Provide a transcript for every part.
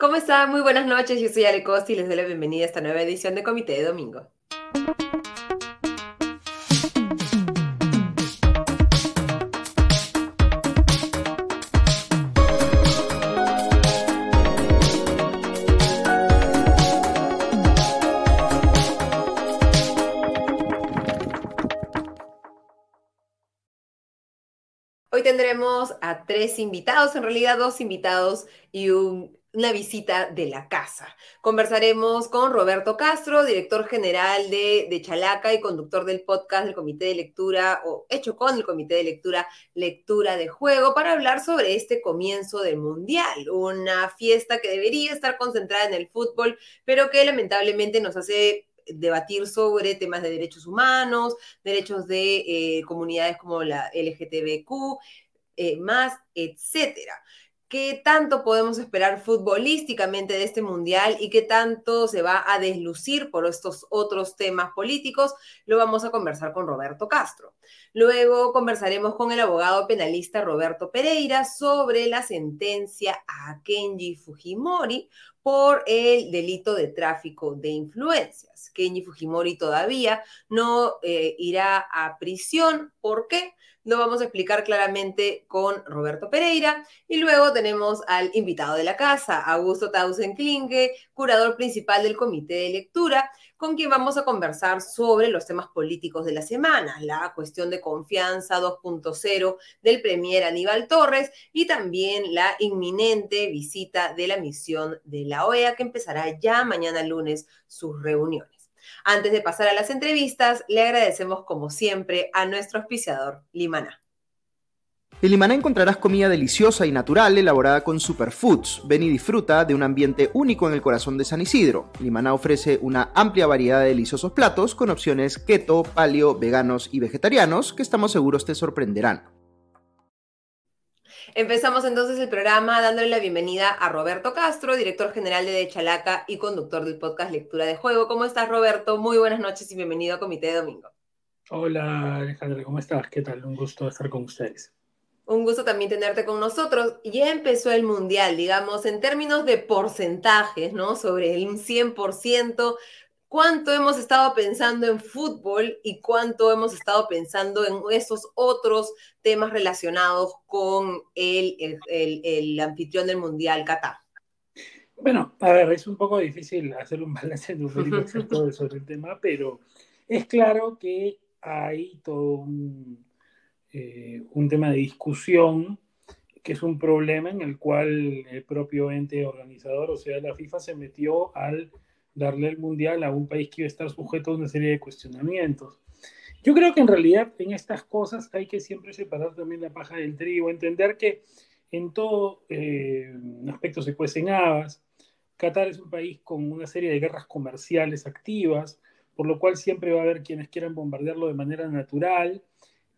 ¿Cómo están? Muy buenas noches, yo soy Ale Costa y les doy la bienvenida a esta nueva edición de Comité de Domingo. Hoy tendremos a tres invitados, en realidad dos invitados y un una visita de la casa. Conversaremos con Roberto Castro, director general de, Chalaca y conductor del podcast del Comité de Lectura, o hecho con el Comité de Lectura, Lectura de Juego, para hablar sobre este comienzo del Mundial, una fiesta que debería estar concentrada en el fútbol, pero que lamentablemente nos hace debatir sobre temas de derechos humanos, derechos de eh, comunidades como la LGTBQ, eh, más, etcétera qué tanto podemos esperar futbolísticamente de este mundial y qué tanto se va a deslucir por estos otros temas políticos, lo vamos a conversar con Roberto Castro. Luego conversaremos con el abogado penalista Roberto Pereira sobre la sentencia a Kenji Fujimori por el delito de tráfico de influencias. Kenji Fujimori todavía no eh, irá a prisión. ¿Por qué? Lo vamos a explicar claramente con Roberto Pereira. Y luego tenemos al invitado de la casa, Augusto Tausen Klinge, curador principal del Comité de Lectura, con quien vamos a conversar sobre los temas políticos de la semana, la cuestión de confianza 2.0 del Premier Aníbal Torres y también la inminente visita de la misión de la OEA que empezará ya mañana lunes sus reuniones. Antes de pasar a las entrevistas, le agradecemos como siempre a nuestro auspiciador Limaná. En Limaná encontrarás comida deliciosa y natural elaborada con superfoods. Ven y disfruta de un ambiente único en el corazón de San Isidro. Limaná ofrece una amplia variedad de deliciosos platos con opciones keto, paleo, veganos y vegetarianos que estamos seguros te sorprenderán. Empezamos entonces el programa dándole la bienvenida a Roberto Castro, director general de Chalaca y conductor del podcast Lectura de Juego. ¿Cómo estás, Roberto? Muy buenas noches y bienvenido a Comité de Domingo. Hola, Alejandra, ¿cómo estás? ¿Qué tal? Un gusto estar con ustedes. Un gusto también tenerte con nosotros. Ya empezó el Mundial, digamos, en términos de porcentajes, ¿no? Sobre el 100%, cuánto hemos estado pensando en fútbol y cuánto hemos estado pensando en esos otros temas relacionados con el, el, anfitrión del Mundial, Qatar. Bueno, a ver, es un poco difícil hacer un balance numérico sobre el tema, pero es claro que hay todo un, eh, un tema de discusión que es un problema en el cual el propio ente organizador, o sea, la FIFA, se metió al darle el mundial a un país que iba a estar sujeto a una serie de cuestionamientos. Yo creo que en realidad en estas cosas hay que siempre separar también la paja del trigo, entender que en todo eh, aspecto se cuecen habas. Qatar es un país con una serie de guerras comerciales activas, por lo cual siempre va a haber quienes quieran bombardearlo de manera natural.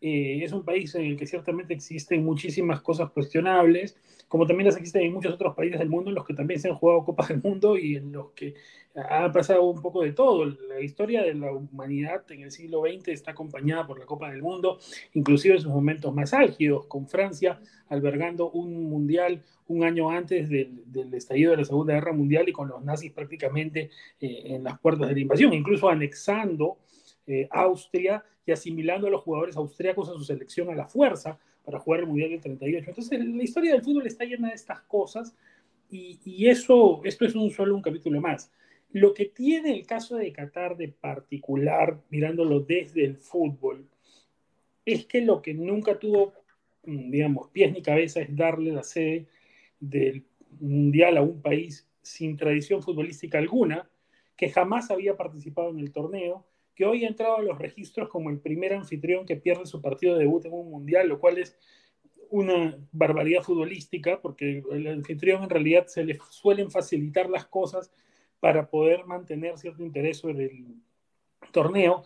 Eh, es un país en el que ciertamente existen muchísimas cosas cuestionables, como también las existen en muchos otros países del mundo en los que también se han jugado Copas del Mundo y en los que ha pasado un poco de todo. La historia de la humanidad en el siglo XX está acompañada por la Copa del Mundo, inclusive en sus momentos más álgidos, con Francia albergando un mundial un año antes del, estallido de la Segunda Guerra Mundial y con los nazis prácticamente eh, en las puertas de la invasión, incluso anexando eh, Austria y asimilando a los jugadores austriacos a su selección a la fuerza para jugar el Mundial del 38. Entonces, la historia del fútbol está llena de estas cosas y, y eso, esto es un solo un capítulo más. Lo que tiene el caso de Qatar de particular, mirándolo desde el fútbol, es que lo que nunca tuvo, mm, digamos, pies ni cabeza es darle la sede del Mundial a un país sin tradición futbolística alguna, que jamás había participado en el torneo, que hoy ha entrado a los registros como el primer anfitrión que pierde su partido de debut en un Mundial, lo cual es una barbaridad futbolística, porque el anfitrión en realidad se le suelen facilitar las cosas para poder mantener cierto interés sobre el torneo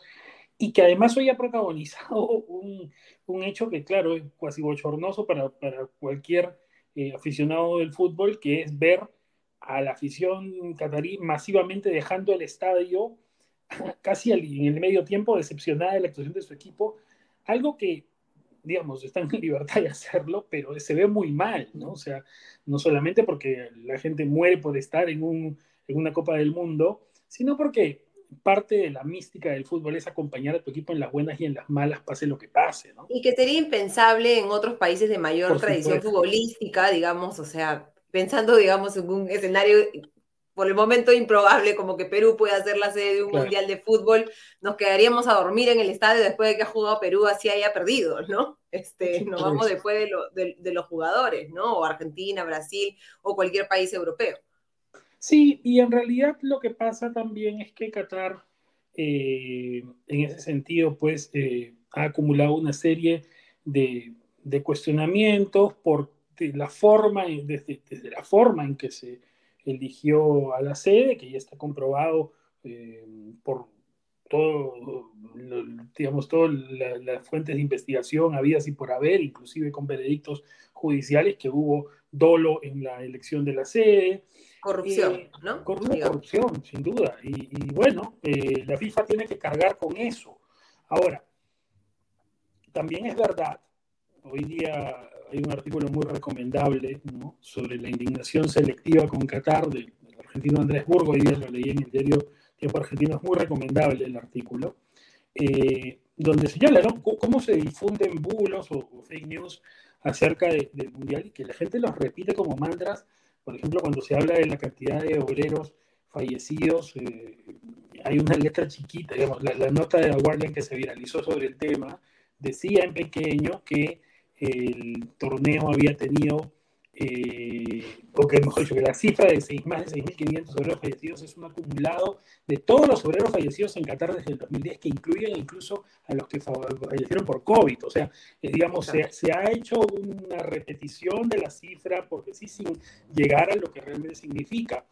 y que además hoy ha protagonizado un, un hecho que, claro, es casi bochornoso para, para cualquier eh, aficionado del fútbol, que es ver a la afición catarí masivamente dejando el estadio casi en el medio tiempo, decepcionada de la actuación de su equipo, algo que digamos, están en libertad de hacerlo, pero se ve muy mal, ¿no? O sea, no solamente porque la gente muere por estar en, un, en una Copa del Mundo, sino porque parte de la mística del fútbol es acompañar a tu equipo en las buenas y en las malas, pase lo que pase, ¿no? Y que sería impensable en otros países de mayor tradición futbolística, digamos, o sea, pensando, digamos, en un escenario por el momento improbable, como que Perú puede ser la sede de un mundial de fútbol, nos quedaríamos a dormir en el estadio después de que ha jugado Perú así haya perdido, ¿no? Este, nos vamos después de, los jugadores, ¿no? O Argentina, Brasil o cualquier país europeo. Sí, y en realidad lo que pasa también es que Qatar, eh, en ese sentido, pues eh, ha acumulado una serie de, cuestionamientos por la forma, desde la forma en que se eligió a la sede, que ya está comprobado eh, por todo, digamos, todas las fuentes de investigación habidas y por haber, inclusive con veredictos judiciales, que hubo dolo en la elección de la sede. Corrupción, eh, ¿no? Corrupción, sin duda. Y, bueno, eh, la FIFA tiene que cargar con eso. Ahora, también es verdad, hoy día hay un artículo muy recomendable sobre la indignación selectiva con Qatar del, argentino Andrés Burgo, hoy día lo leí en el diario Tiempo Argentino, es muy recomendable el artículo, eh, donde señala cómo se difunden bulos o, fake news acerca del Mundial y que la gente los repite como mantras, por ejemplo, cuando se habla de la cantidad de obreros fallecidos, eh, hay una letra chiquita, digamos, la, la, nota de la Guardian que se viralizó sobre el tema, decía en pequeño que el torneo había tenido, eh, o que mejor dicho, que la cifra de seis, más de 6.500 obreros fallecidos es un acumulado de todos los obreros fallecidos en Qatar desde el 2010, que incluyen incluso a los que fallecieron por COVID. O sea, eh, digamos, se, se, ha hecho una repetición de la cifra, porque sí, sin llegar a lo que realmente significa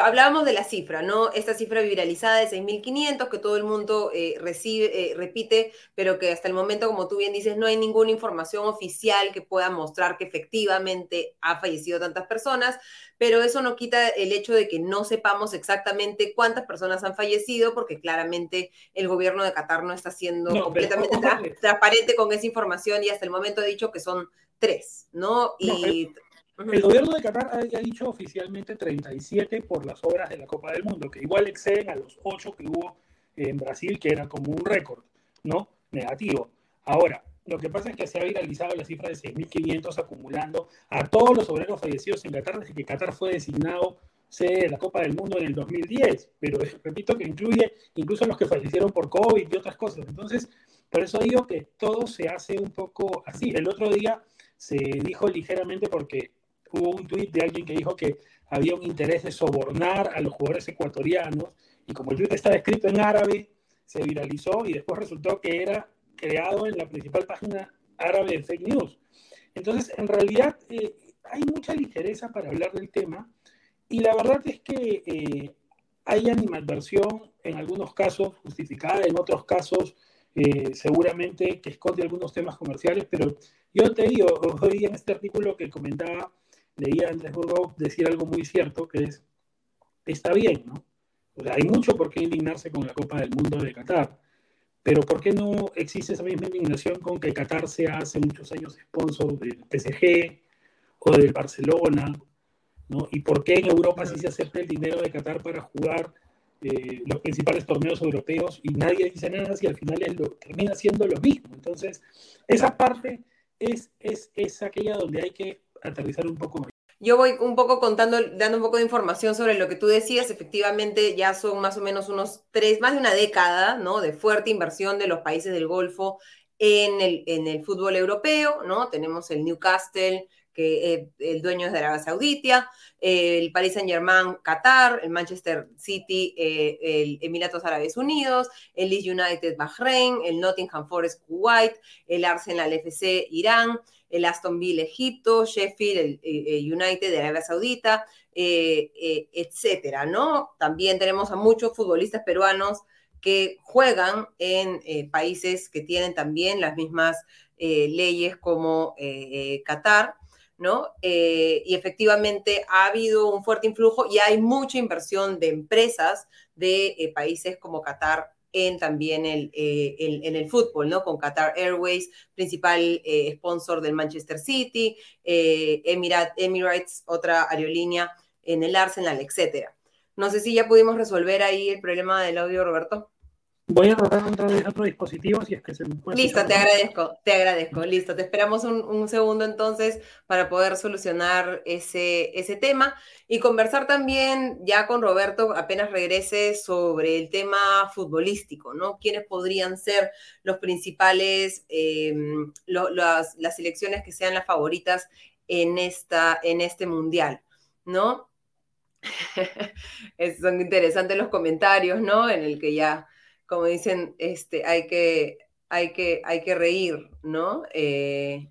hablábamos de la cifra, ¿no? Esta cifra viralizada de 6.500 que todo el mundo eh, recibe, eh, repite, pero que hasta el momento, como tú bien dices, no hay ninguna información oficial que pueda mostrar que efectivamente ha fallecido tantas personas, pero eso no quita el hecho de que no sepamos exactamente cuántas personas han fallecido, porque claramente el gobierno de Qatar no está siendo completamente transparente con esa información y hasta el momento ha dicho que son tres, ¿no? Y... El gobierno de Qatar ha, dicho oficialmente 37 por las obras de la Copa del Mundo, que igual exceden a los 8 que hubo en Brasil, que era como un récord, ¿no? Negativo. Ahora, lo que pasa es que se ha viralizado la cifra de 6.500 acumulando a todos los obreros fallecidos en Qatar desde que Qatar fue designado sede de la Copa del Mundo en el 2010, pero repito que incluye incluso los que fallecieron por COVID y otras cosas. Entonces, por eso digo que todo se hace un poco así. El otro día se dijo ligeramente porque hubo un tuit de alguien que dijo que había un interés de sobornar a los jugadores ecuatorianos y como el tuit estaba escrito en árabe, se viralizó y después resultó que era creado en la principal página árabe de fake news. Entonces, en realidad, eh, hay mucha ligereza para hablar del tema y la verdad es que eh, hay animadversión en algunos casos justificada, en otros casos eh, seguramente que esconde algunos temas comerciales, pero yo te digo, hoy en este artículo que comentaba leía a Andrés Burgos decir algo muy cierto, que es, está bien, ¿no? O sea, hay mucho por qué indignarse con la Copa del Mundo de Qatar, pero ¿por qué no existe esa misma indignación con que Qatar sea hace muchos años sponsor del PSG o del Barcelona? ¿no? ¿Y por qué en Europa sí se acepta el dinero de Qatar para jugar eh, los principales torneos europeos y nadie dice nada si al final termina siendo lo mismo? Entonces, esa parte es, es, es aquella donde hay que Yo voy un poco contando, dando un poco de información sobre lo que tú decías. Efectivamente, ya son más o menos unos tres, más de una década, ¿no? De fuerte inversión de los países del Golfo en el, fútbol europeo, ¿no? Tenemos el Newcastle, que eh, el dueño es de Arabia Saudita, el Paris Saint Germain Qatar, el Manchester City, eh, el Emiratos Árabes Unidos, el Leeds United Bahrein, el Nottingham Forest Kuwait, el Arsenal FC Irán, el Aston Villa Egipto, Sheffield, el, eh, United de Arabia Saudita, etcétera, ¿no? También tenemos a muchos futbolistas peruanos que juegan en países que tienen también las mismas leyes como Qatar. ¿no? Eh, y efectivamente ha habido un fuerte influjo y hay mucha inversión de empresas de eh, países como Qatar en también el, eh, en el fútbol, ¿no? Con Qatar Airways, principal eh, sponsor del Manchester City, Emirates, otra aerolínea en el Arsenal, etcétera. No sé si ya pudimos resolver ahí el problema del audio, Roberto. Voy a tratar vez otro dispositivo si es que se me puede. Listo, te agradezco, te agradezco. Listo, te esperamos un, segundo entonces para poder solucionar ese, ese tema y conversar también ya con Roberto apenas regrese sobre el tema futbolístico, ¿no? ¿Quiénes podrían ser los principales, em, las, las selecciones que sean las favoritas en, esta, en este mundial, ¿no? son interesantes los comentarios, ¿no? En el que ya como dicen, este, hay que, hay que, hay que reír, ¿no? Eh,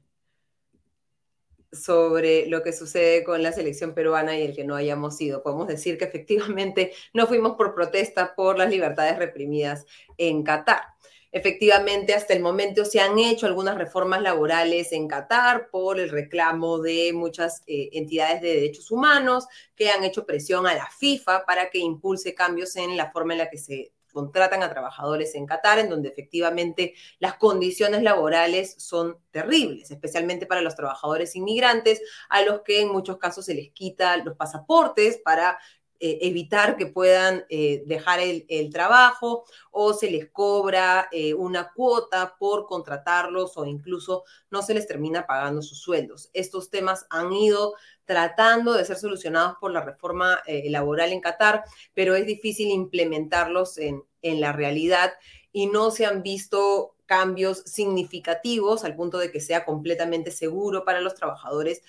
sobre lo que sucede con la selección peruana y el que no hayamos ido. Podemos decir que efectivamente no fuimos por protesta por las libertades reprimidas en Qatar. Efectivamente, hasta el momento se han hecho algunas reformas laborales en Qatar por el reclamo de muchas eh, entidades de derechos humanos que han hecho presión a la FIFA para que impulse cambios en la forma en la que se contratan a trabajadores en Qatar, en donde efectivamente las condiciones laborales son terribles, especialmente para los trabajadores inmigrantes, a los que en muchos casos se les quita los pasaportes para eh, evitar que puedan eh, dejar el, trabajo o se les cobra eh, una cuota por contratarlos o incluso no se les termina pagando sus sueldos. Estos temas han ido tratando de ser solucionados por la reforma laboral en Qatar, pero es difícil implementarlos en, en la realidad y no se han visto cambios significativos al punto de que sea completamente seguro para los trabajadores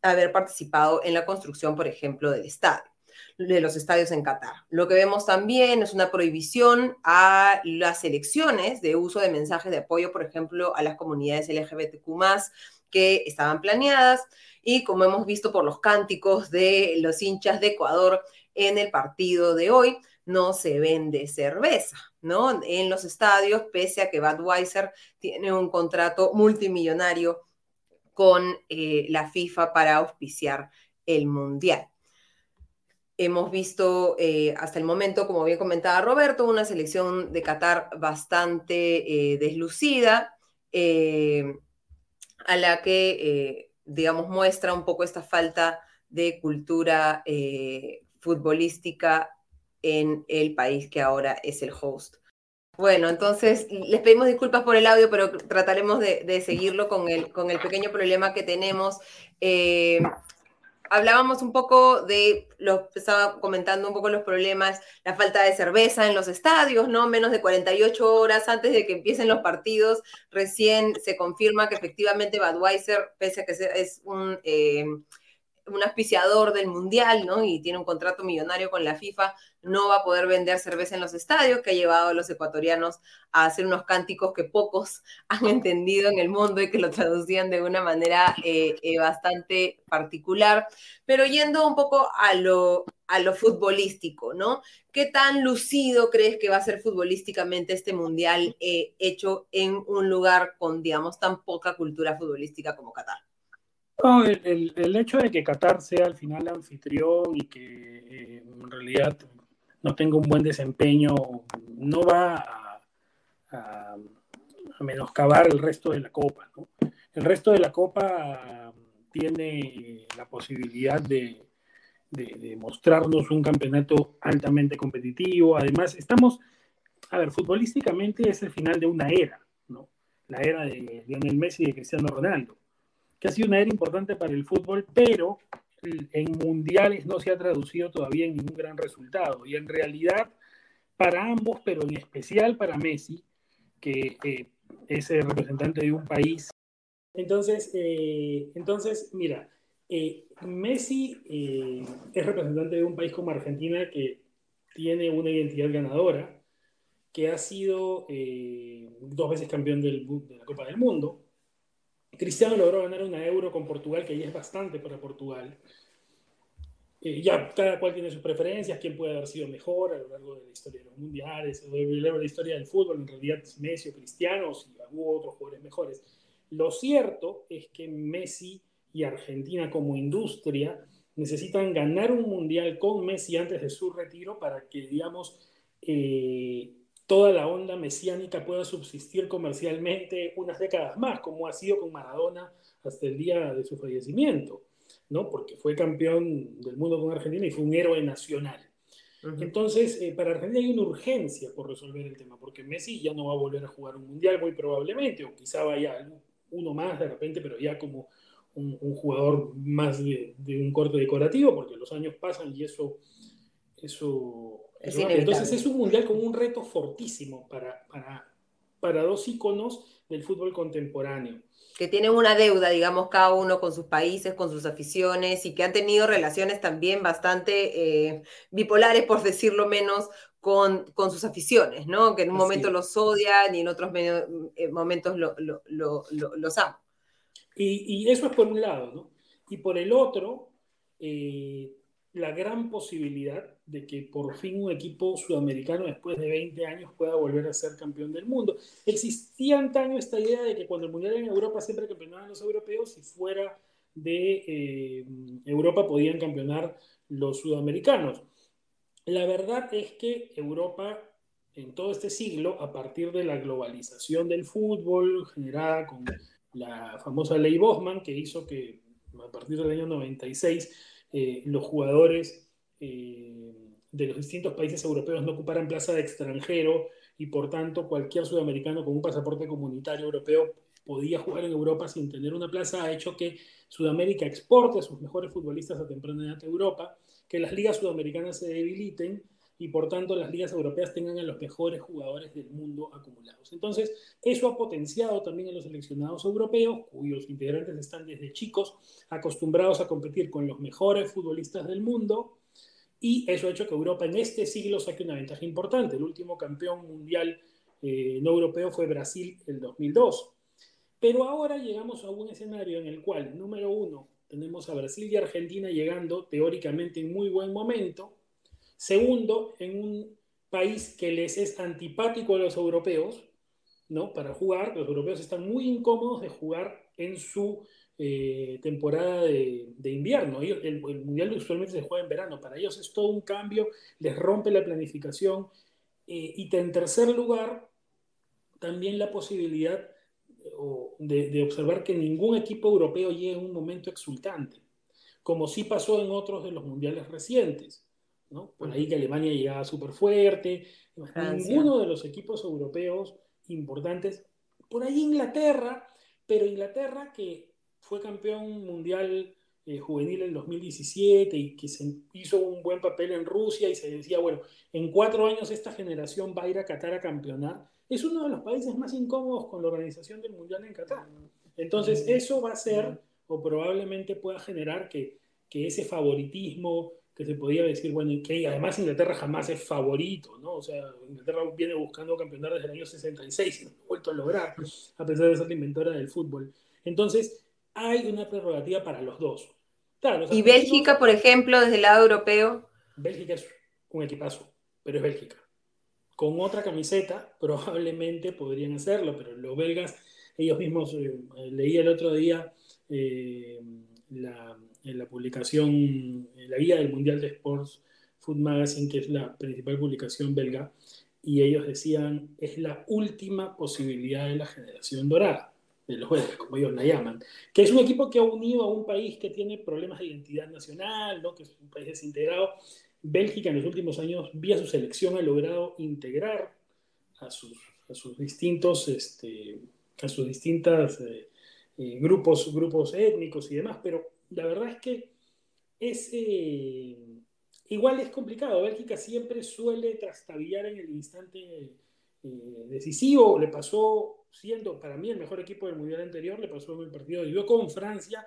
haber participado en la construcción, por ejemplo, del estadio de los estadios en Qatar. Lo que vemos también es una prohibición a las elecciones de uso de mensajes de apoyo, por ejemplo, a las comunidades LGBTQ que estaban planeadas y como hemos visto por los cánticos de los hinchas de Ecuador en el partido de hoy, no se vende cerveza, ¿no? En los estadios, pese a que Budweiser tiene un contrato multimillonario con eh, la FIFA para auspiciar el Mundial. Hemos visto eh, hasta el momento, como bien comentaba Roberto, una selección de Qatar bastante eh, deslucida, a la que, digamos, muestra un poco esta falta de cultura futbolística en el país que ahora es el host. Bueno, entonces les pedimos disculpas por el audio, pero trataremos de, seguirlo con el, con el pequeño problema que tenemos hablábamos un poco de, lo estaba comentando un poco los problemas, la falta de cerveza en los estadios, ¿no? Menos de 48 horas antes de que empiecen los partidos, recién se confirma que efectivamente Budweiser, pese a que es un... Eh, un auspiciador del Mundial, ¿no? Y tiene un contrato millonario con la FIFA, no va a poder vender cerveza en los estadios, que ha llevado a los ecuatorianos a hacer unos cánticos que pocos han entendido en el mundo y que lo traducían de una manera eh, eh, bastante particular. Pero yendo un poco a lo, a lo futbolístico, ¿no? ¿Qué tan lucido crees que va a ser futbolísticamente este Mundial eh, hecho en un lugar con, digamos, tan poca cultura futbolística como Qatar? El, hecho de que Qatar sea al final anfitrión y que eh, en realidad no tenga un buen desempeño no va a, a, menoscabar el resto de la Copa. El resto de la Copa tiene la posibilidad de, de, mostrarnos un campeonato altamente competitivo. Además, estamos, a ver, futbolísticamente es el final de una era, ¿no? La era de Lionel Messi y de Cristiano Ronaldo que ha sido una era importante para el fútbol, pero en mundiales no se ha traducido todavía en ningún gran resultado. Y en realidad, para ambos, pero en especial para Messi, que eh, es el representante de un país. Entonces, eh, entonces mira, eh, Messi es representante de un país como Argentina que tiene una identidad ganadora, que ha sido dos veces campeón del, de la Copa del Mundo, Cristiano logró ganar una euro con Portugal, que ya es bastante para Portugal. Eh, ya cada cual tiene sus preferencias, quién puede haber sido mejor a lo largo de la historia de los mundiales, a lo largo de la historia del fútbol, en realidad es Messi o Cristiano, si hubo otros jugadores mejores. Lo cierto es que Messi y Argentina como industria necesitan ganar un mundial con Messi antes de su retiro para que, digamos, eh, toda la onda mesiánica pueda subsistir comercialmente unas décadas más, como ha sido con Maradona hasta el día de su fallecimiento, ¿no? Porque fue campeón del mundo con Argentina y fue un héroe nacional. Entonces, eh, para Argentina hay una urgencia por resolver el tema, porque Messi ya no va a volver a jugar un mundial muy probablemente, o quizá vaya uno más de repente, pero ya como un, jugador más de, un corte decorativo, porque los años pasan y eso... eso Entonces es un mundial con un reto fortísimo para, para, para dos íconos del fútbol contemporáneo que tienen una deuda, digamos, cada uno con sus países, con sus aficiones y que han tenido relaciones también bastante eh, bipolares, por decirlo menos, con, con, sus aficiones, ¿no? Que en un momento los odian y en otros eh, momentos lo, los aman. Y, y, eso es por un lado, ¿no? Y por el otro, eh, la gran posibilidad de que por fin un equipo sudamericano después de 20 años pueda volver a ser campeón del mundo. Existía antaño esta idea de que cuando el Mundial en Europa siempre campeonaban los europeos y fuera de eh, Europa podían campeonar los sudamericanos. La verdad es que Europa en todo este siglo, a partir de la globalización del fútbol generada con la famosa ley Bosman, que hizo que a partir del año 96 eh, los jugadores eh, de los distintos países europeos no ocuparan plaza de extranjero y por tanto cualquier sudamericano con un pasaporte comunitario europeo podía jugar en Europa sin tener una plaza, ha hecho que Sudamérica exporte a sus mejores futbolistas a temprana edad a Europa, que las ligas sudamericanas se debiliten y por tanto las ligas europeas tengan a los mejores jugadores del mundo acumulados. Entonces, eso ha potenciado también a los seleccionados europeos, cuyos integrantes están desde chicos acostumbrados a competir con los mejores futbolistas del mundo, y eso ha hecho que Europa en este siglo saque una ventaja importante. El último campeón mundial eh, no europeo fue Brasil el 2002. Pero ahora llegamos a un escenario en el cual, número uno, tenemos a Brasil y Argentina llegando teóricamente en muy buen momento, Segundo, en un país que les es antipático a los europeos, ¿no? Para jugar, los europeos están muy incómodos de jugar en su eh, temporada de, invierno. el, Mundial usualmente se juega en verano. Para ellos es todo un cambio, les rompe la planificación. Eh, y en tercer lugar, también la posibilidad de, de, observar que ningún equipo europeo llegue en un momento exultante, como sí pasó en otros de los mundiales recientes. Por ahí que Alemania llegaba súper fuerte. Ninguno de los equipos europeos importantes. Por ahí Inglaterra, pero Inglaterra que fue campeón mundial eh, juvenil en 2017 y que se hizo un buen papel en Rusia y se decía, bueno, en cuatro años esta generación va a ir a Qatar a campeonar, es uno de los países más incómodos con la organización del mundial en Qatar. Entonces, eso va a ser, o probablemente pueda generar que, que ese favoritismo, que se podía decir, bueno, que además Inglaterra jamás es favorito, ¿no? O sea, Inglaterra viene buscando campeonar desde el año 66 y no ha vuelto a lograr, a pesar de ser la inventora del fútbol. Entonces, hay una prerrogativa para los dos. ¿Y Bélgica, por ejemplo, desde el lado europeo? Bélgica es un equipazo, pero es Bélgica. Con otra camiseta probablemente podrían hacerlo, pero los belgas, ellos mismos, eh, leí el otro día eh, la en la publicación, en la guía del Mundial de Sports Food Magazine, que es la principal publicación belga, y ellos decían, es la última posibilidad de la generación dorada, de los jueces, como ellos la llaman, que es un equipo que ha unido a un país que tiene problemas de identidad nacional, ¿no? que es un país desintegrado. Bélgica en los últimos años, vía su selección, ha logrado integrar a sus, a sus distintos, este, a sus distintas eh, eh, grupos, grupos étnicos y demás, pero la verdad es que es, eh, igual es complicado. Bélgica siempre suele trastabillar en el instante decisivo. Le pasó, siendo para mí el mejor equipo del Mundial anterior, le pasó el partido de yo con Francia,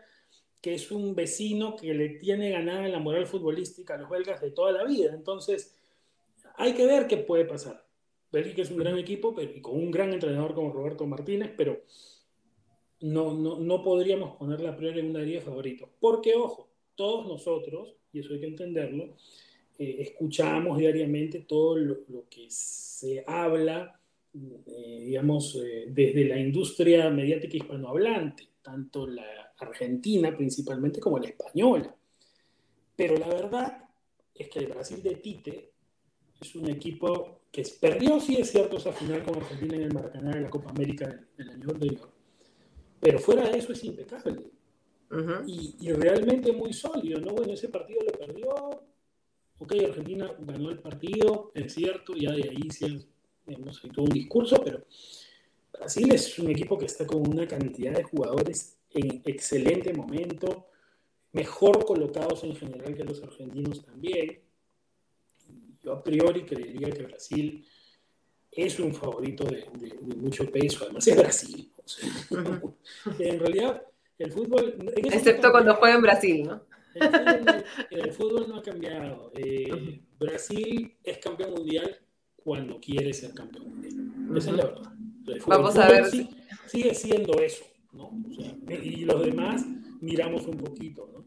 que es un vecino que le tiene ganada la moral futbolística a los belgas de toda la vida. Entonces, hay que ver qué puede pasar. Bélgica es un gran equipo pero, y con un gran entrenador como Roberto Martínez, pero no, no, no podríamos ponerla a priori en una área favorito. Porque, ojo, todos nosotros, y eso hay que entenderlo, eh, escuchamos diariamente todo lo, que se habla, eh, digamos, eh, desde la industria mediática hispanohablante, tanto la argentina principalmente como la española. Pero la verdad es que el Brasil de Tite es un equipo que perdió, sí es cierto, esa final con Argentina en el Maracaná de la Copa América del, año anterior, pero fuera de eso es impecable. y, y, realmente muy sólido, ¿no? Bueno, ese partido lo perdió, ok, Argentina ganó el partido, es cierto, ya de ahí sí hemos todo un discurso, pero Brasil es un equipo que está con una cantidad de jugadores en excelente momento, mejor colocados en general que los argentinos también. Yo a priori creería que Brasil es un favorito de, mucho peso, además es Brasil. en realidad, el fútbol... Excepto cuando juega en Brasil, ¿no? El fútbol, no ha cambiado. Eh, Brasil es campeón mundial cuando quiere ser campeón mundial. Esa es la verdad. Vamos a ver. sigue siendo eso, ¿no? y los demás miramos un poquito, ¿no?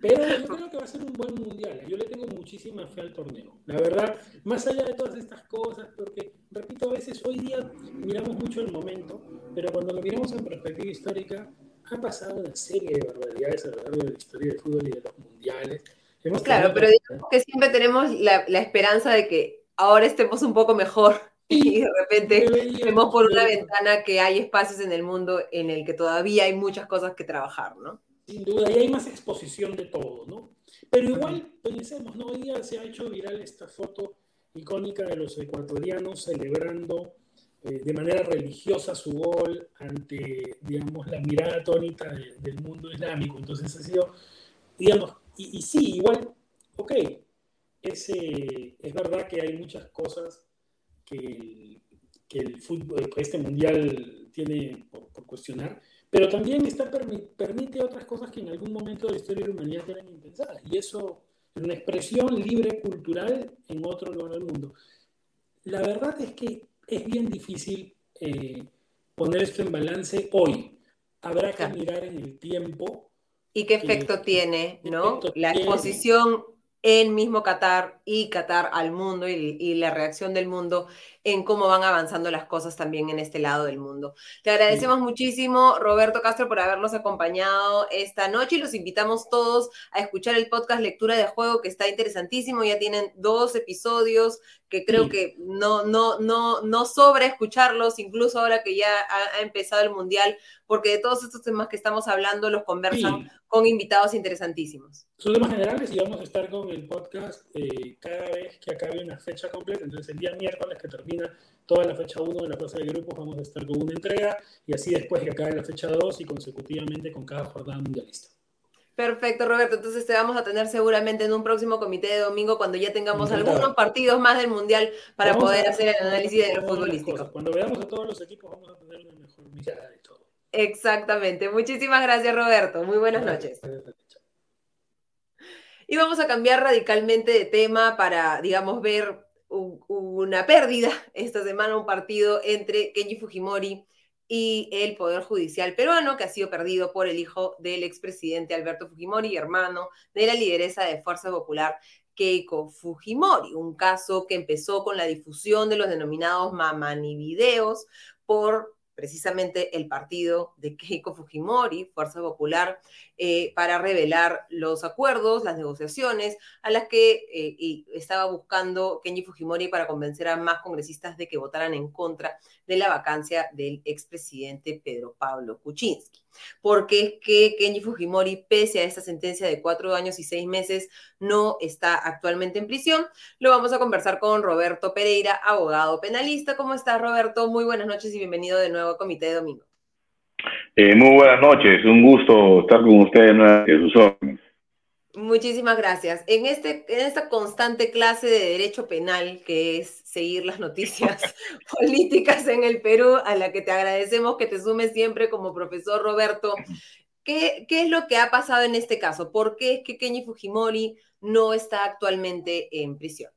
Pero yo creo que va a ser un buen mundial. Yo le tengo muchísima fe al torneo. La verdad, más allá de todas estas cosas, porque, repito, a veces hoy día miramos mucho el momento, pero cuando lo miramos en perspectiva histórica, ha pasado una serie de barbaridades a lo largo de la historia del fútbol y de los mundiales. claro, pero digamos que siempre tenemos la, la esperanza de que ahora estemos un poco mejor y de repente vemos por una ventana que hay espacios en el mundo en el que todavía hay muchas cosas que trabajar, ¿no? Sin duda, y hay más exposición de todo, ¿no? Pero igual, pensemos, ¿no? Hoy día se ha hecho viral esta foto icónica de los ecuatorianos celebrando eh, de manera religiosa su gol ante, digamos, la mirada atónita del mundo islámico. Entonces ha sido, digamos, y, sí, igual, ok, es, es verdad que hay muchas cosas que, el fútbol, este mundial tiene por, cuestionar, pero también está, permite otras cosas que en algún momento de la historia de la humanidad eran impensadas. Y eso es una expresión libre cultural en otro lugar del mundo. La verdad es que es bien difícil eh, poner esto en balance hoy. Habrá que mirar en el tiempo. ¿Y qué efecto tiene, no? la exposición en mismo Qatar y Qatar al mundo y, la reacción del mundo en cómo van avanzando las cosas también en este lado del mundo. Te agradecemos muchísimo, Roberto Castro, por habernos acompañado esta noche y los invitamos todos a escuchar el podcast Lectura de Juego, que está interesantísimo. Ya tienen dos episodios que creo que no, no, no, no sobra escucharlos, incluso ahora que ya ha, empezado el Mundial, porque de todos estos temas que estamos hablando los conversan con invitados interesantísimos. Son temas generales y vamos a estar con el podcast eh, cada vez que acabe una fecha completa. Entonces, el día miércoles que toda la fecha 1 de la fase de grupos, vamos a estar con una entrega y así después que acabe la fecha 2 y consecutivamente con cada jornada mundialista. Perfecto, Roberto. Entonces te vamos a tener seguramente en un próximo comité de domingo cuando ya tengamos algunos partidos más del Mundial para poder hacer el análisis de lo futbolístico. Cuando veamos a todos los equipos vamos a tener una mejor mirada de todo. Exactamente. Muchísimas gracias, Roberto. Muy buenas noches. Y vamos a cambiar radicalmente de tema para, digamos, ver una pérdida esta semana, un partido entre Kenji Fujimori y el Poder Judicial peruano, que ha sido perdido por el hijo del expresidente Alberto Fujimori, hermano de la lideresa de Fuerza Popular, Keiko Fujimori, un caso que empezó con la difusión de los denominados mamani videos por precisamente el partido de Keiko Fujimori, Fuerza Popular, eh, para revelar los acuerdos, las negociaciones a las que eh, estaba buscando Kenji Fujimori para convencer a más congresistas de que votaran en contra de la vacancia del expresidente Pedro Pablo Kuczynski. Porque es que Kenji Fujimori, pese a esta sentencia de cuatro años y seis meses, no está actualmente en prisión. Lo vamos a conversar con Roberto Pereira, abogado penalista. ¿Cómo estás, Roberto? Muy buenas noches y bienvenido de nuevo a Comité de Domingo. Eh, muy buenas noches, un gusto estar con ustedes en sus. Muchísimas gracias. En, este, en esta constante clase de derecho penal, que es seguir las noticias políticas en el Perú, a la que te agradecemos que te sumes siempre como profesor Roberto, ¿qué, ¿qué, es lo que ha pasado en este caso? ¿Por qué es que Kenji Fujimori no está actualmente en prisión?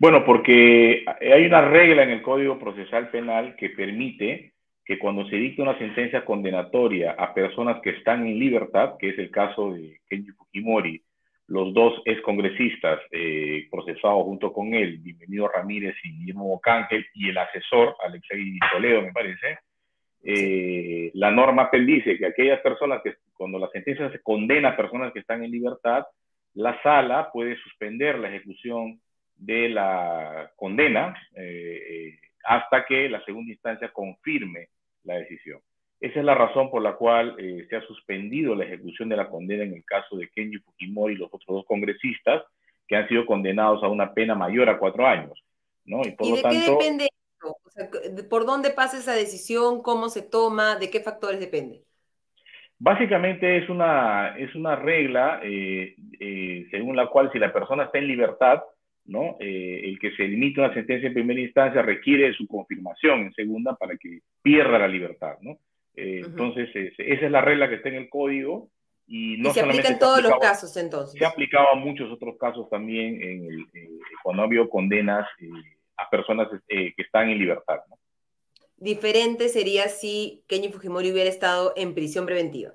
Bueno, porque hay una regla en el Código Procesal Penal que permite que cuando se dicta una sentencia condenatoria a personas que están en libertad, que es el caso de Kenji Fujimori, los dos excongresistas eh, procesados junto con él, Bienvenido Ramírez y Guillermo Bocángel, y el asesor, Alexei Toledo, me parece, eh, la norma dice que aquellas personas que, cuando la sentencia se condena a personas que están en libertad, la sala puede suspender la ejecución de la condena eh, hasta que la segunda instancia confirme la decisión. Esa es la razón por la cual se ha suspendido la ejecución de la condena en el caso de Kenji Fujimori y los otros dos congresistas que han sido condenados a una pena mayor a cuatro años. ¿no? Y, por lo tanto, qué depende ¿Por dónde pasa esa decisión? ¿Cómo se toma? ¿De qué factores depende? Básicamente es una, es una regla eh, eh, según la cual si la persona está en libertad, ¿no? Eh, el que se limite una sentencia en primera instancia requiere su confirmación en segunda para que pierda la libertad. ¿no? Entonces, esa es la regla que está en el código. Y, no se aplica en todos los casos entonces. Se ha aplicado a muchos otros casos también en el, cuando ha habido condenas a personas que están en libertad. ¿no? Diferente sería si Kenji Fujimori hubiera estado en prisión preventiva.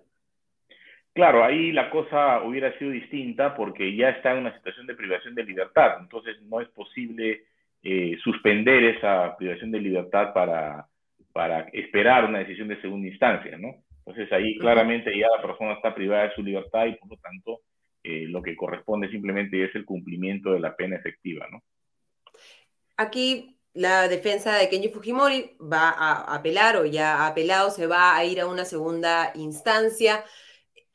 Claro, ahí la cosa hubiera sido distinta porque ya está en una situación de privación de libertad, entonces no es posible eh, suspender esa privación de libertad para, para esperar una decisión de segunda instancia, ¿no? Entonces ahí claramente ya la persona está privada de su libertad y por lo tanto eh, lo que corresponde simplemente es el cumplimiento de la pena efectiva, ¿no? Aquí la defensa de Kenji Fujimori va a apelar o ya ha apelado, se va a ir a una segunda instancia.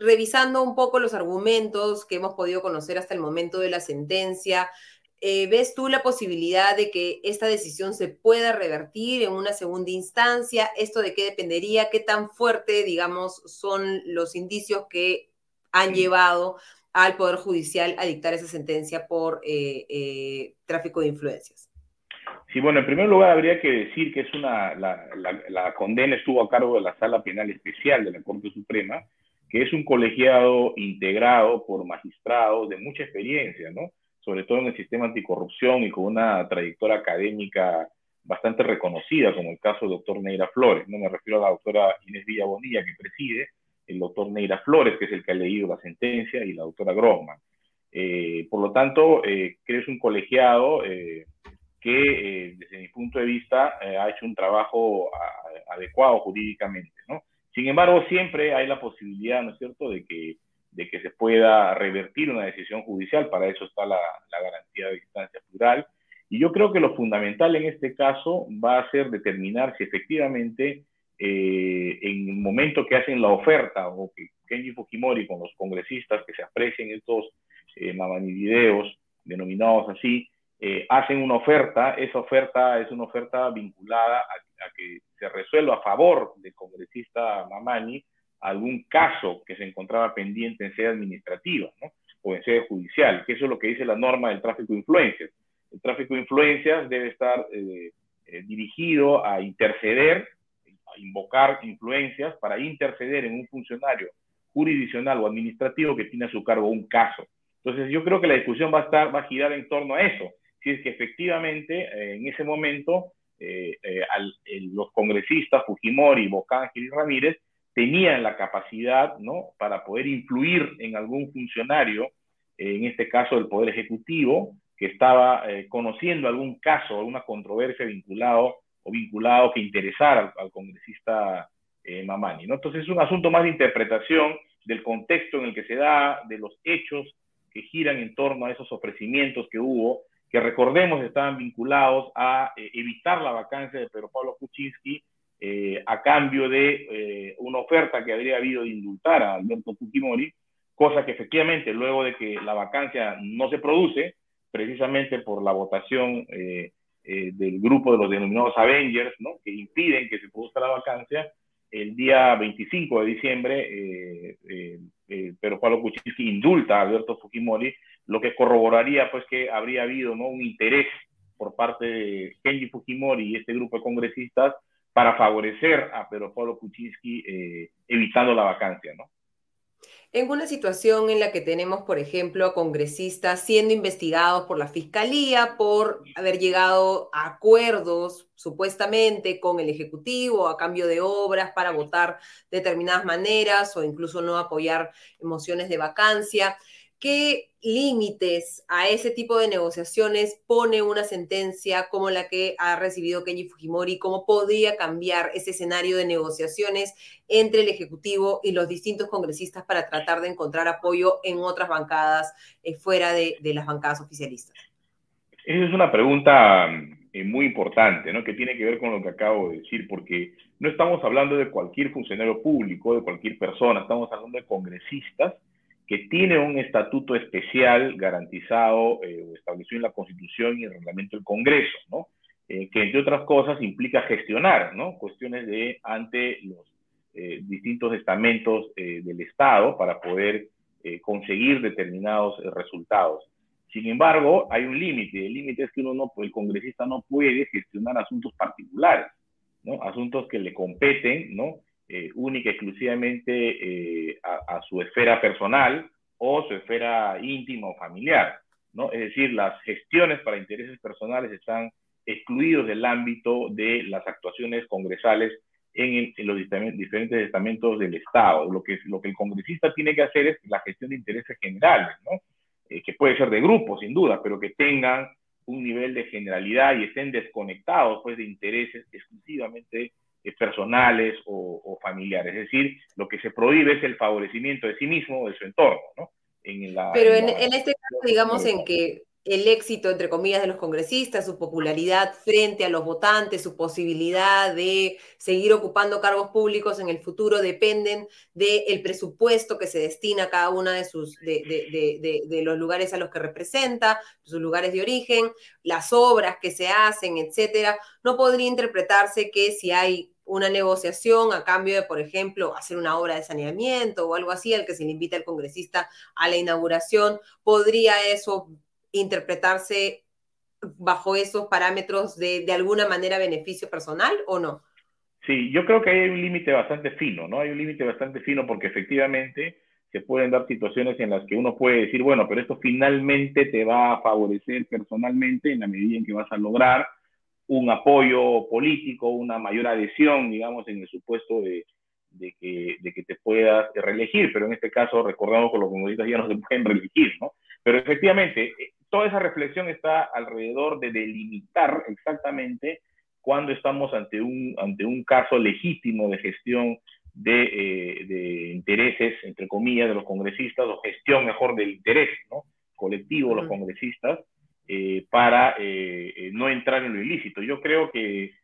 Revisando un poco los argumentos que hemos podido conocer hasta el momento de la sentencia, eh, ¿ves tú la posibilidad de que esta decisión se pueda revertir en una segunda instancia? ¿Esto de qué dependería? ¿Qué tan fuerte, digamos, son los indicios que han llevado al Poder Judicial a dictar esa sentencia por eh, eh, tráfico de influencias? Sí, bueno, en primer lugar habría que decir que es una, la, la, condena estuvo a cargo de la Sala Penal Especial de la Corte Suprema, que es un colegiado integrado por magistrados de mucha experiencia, ¿no? Sobre todo en el sistema anticorrupción y con una trayectoria académica bastante reconocida, como el caso del doctor Neira Flores. No me refiero a la doctora Inés Villabonilla, que preside, el doctor Neira Flores, que es el que ha leído la sentencia, y la doctora Grossman. Eh, por lo tanto, eh, creo que es un colegiado eh, que eh, desde mi punto de vista ha hecho un trabajo adecuado jurídicamente. Sin embargo, siempre hay la posibilidad, ¿no es cierto?, de que, de que se pueda revertir una decisión judicial, para eso está la, garantía de distancia plural, y yo creo que lo fundamental en este caso va a ser determinar si efectivamente eh, en el momento que hacen la oferta o que Kenji Fujimori con los congresistas que se aprecien estos eh, denominados así, eh, hacen una oferta, esa oferta es una oferta vinculada a, que se resuelva a favor del congresista Mamani algún caso que se encontraba pendiente en sede administrativa ¿no? o en sede judicial, que eso es lo que dice la norma del tráfico de influencias. El tráfico de influencias debe estar eh, eh, dirigido a interceder, a invocar influencias para interceder en un funcionario jurisdiccional o administrativo que tiene a su cargo un caso. Entonces yo creo que la discusión va a estar, va a girar en torno a eso si es que efectivamente eh, en ese momento eh, eh, los congresistas Fujimori, Bocángel y Ramírez tenían la capacidad ¿no? para poder influir en algún funcionario, en este caso del Poder Ejecutivo, que estaba conociendo algún caso, alguna controversia vinculado o vinculado que interesara al, congresista Mamani. ¿no? Entonces es un asunto más de interpretación del contexto en el que se da, de los hechos que giran en torno a esos ofrecimientos que hubo que recordemos estaban vinculados a eh, evitar la vacancia de Pedro Pablo Kuczynski eh, a cambio de eh, una oferta que habría habido de indultar a Alberto Fujimori, cosa que efectivamente luego de que la vacancia no se produce, precisamente por la votación del grupo de los denominados Avengers, ¿no? que impiden que se produzca la vacancia, el día 25 de diciembre, Pedro Pablo Kuczynski indulta a Alberto Fujimori lo que corroboraría pues que habría habido ¿no? un interés por parte de Kenji Fujimori y este grupo de congresistas para favorecer a Pedro Pablo Kuczynski eh, evitando la vacancia, ¿no? En una situación en la que tenemos, por ejemplo, a congresistas siendo investigados por la Fiscalía por haber llegado a acuerdos supuestamente con el Ejecutivo a cambio de obras para votar de determinadas maneras o incluso no apoyar mociones de vacancia. ¿Qué límites a ese tipo de negociaciones pone una sentencia como la que ha recibido Kenji Fujimori? ¿Cómo podría cambiar ese escenario de negociaciones entre el Ejecutivo y los distintos congresistas para tratar de encontrar apoyo en otras bancadas eh, fuera de, las bancadas oficialistas? Esa es una pregunta eh, muy importante, ¿no? Que tiene que ver con lo que acabo de decir, porque no estamos hablando de cualquier funcionario público, de cualquier persona, estamos hablando de congresistas que tienen un estatuto especial garantizado eh, o establecido en la Constitución y el reglamento del Congreso, ¿no? Eh, que entre otras cosas implica gestionar, ¿no? Cuestiones de ante los distintos estamentos del Estado para poder conseguir determinados resultados. Sin embargo, hay un límite. El límite es que uno no, el congresista no puede gestionar asuntos particulares, ¿no? Asuntos que le competen, ¿no? Eh, única y exclusivamente eh, a, su esfera personal o su esfera íntima o familiar, ¿no? Es decir, las gestiones para intereses personales están excluidos del ámbito de las actuaciones congresales en, los diferentes estamentos del Estado. Lo que, lo que el congresista tiene que hacer es la gestión de intereses generales, ¿no? Eh, que puede ser de grupo, sin duda, pero que tengan un nivel de generalidad y estén desconectados pues, de intereses exclusivamente eh, personales o, familiares. Es decir, lo que se prohíbe es el favorecimiento de sí mismo o de su entorno. ¿no? pero en, en, este caso, digamos, en que el éxito, entre comillas, de los congresistas, su popularidad frente a los votantes, su posibilidad de seguir ocupando cargos públicos en el futuro dependen del presupuesto que se destina a cada uno de, sus, de, de, los lugares a los que representa, sus lugares de origen, las obras que se hacen, etcétera. No podría interpretarse que si hay una negociación a cambio de, por ejemplo, hacer una obra de saneamiento o algo así, al que se le invita al congresista a la inauguración, podría eso interpretarse bajo esos parámetros de, de alguna manera beneficio personal o no? Sí, yo creo que hay un límite bastante fino, ¿no? Hay un límite bastante fino porque efectivamente se pueden dar situaciones en las que uno puede decir, bueno, pero esto finalmente te va a favorecer personalmente en la medida en que vas a lograr un apoyo político, una mayor adhesión, digamos, en el supuesto de, de, que, de que te puedas reelegir, pero en este caso recordamos que los comunistas ya no se pueden reelegir, ¿no? Pero efectivamente, toda esa reflexión está alrededor de delimitar exactamente cuando estamos ante un, ante un caso legítimo de gestión de, eh, de, intereses, entre comillas, de los congresistas, o gestión mejor del interés ¿no? colectivo de los congresistas, eh, para eh, no entrar en lo ilícito. Yo creo que,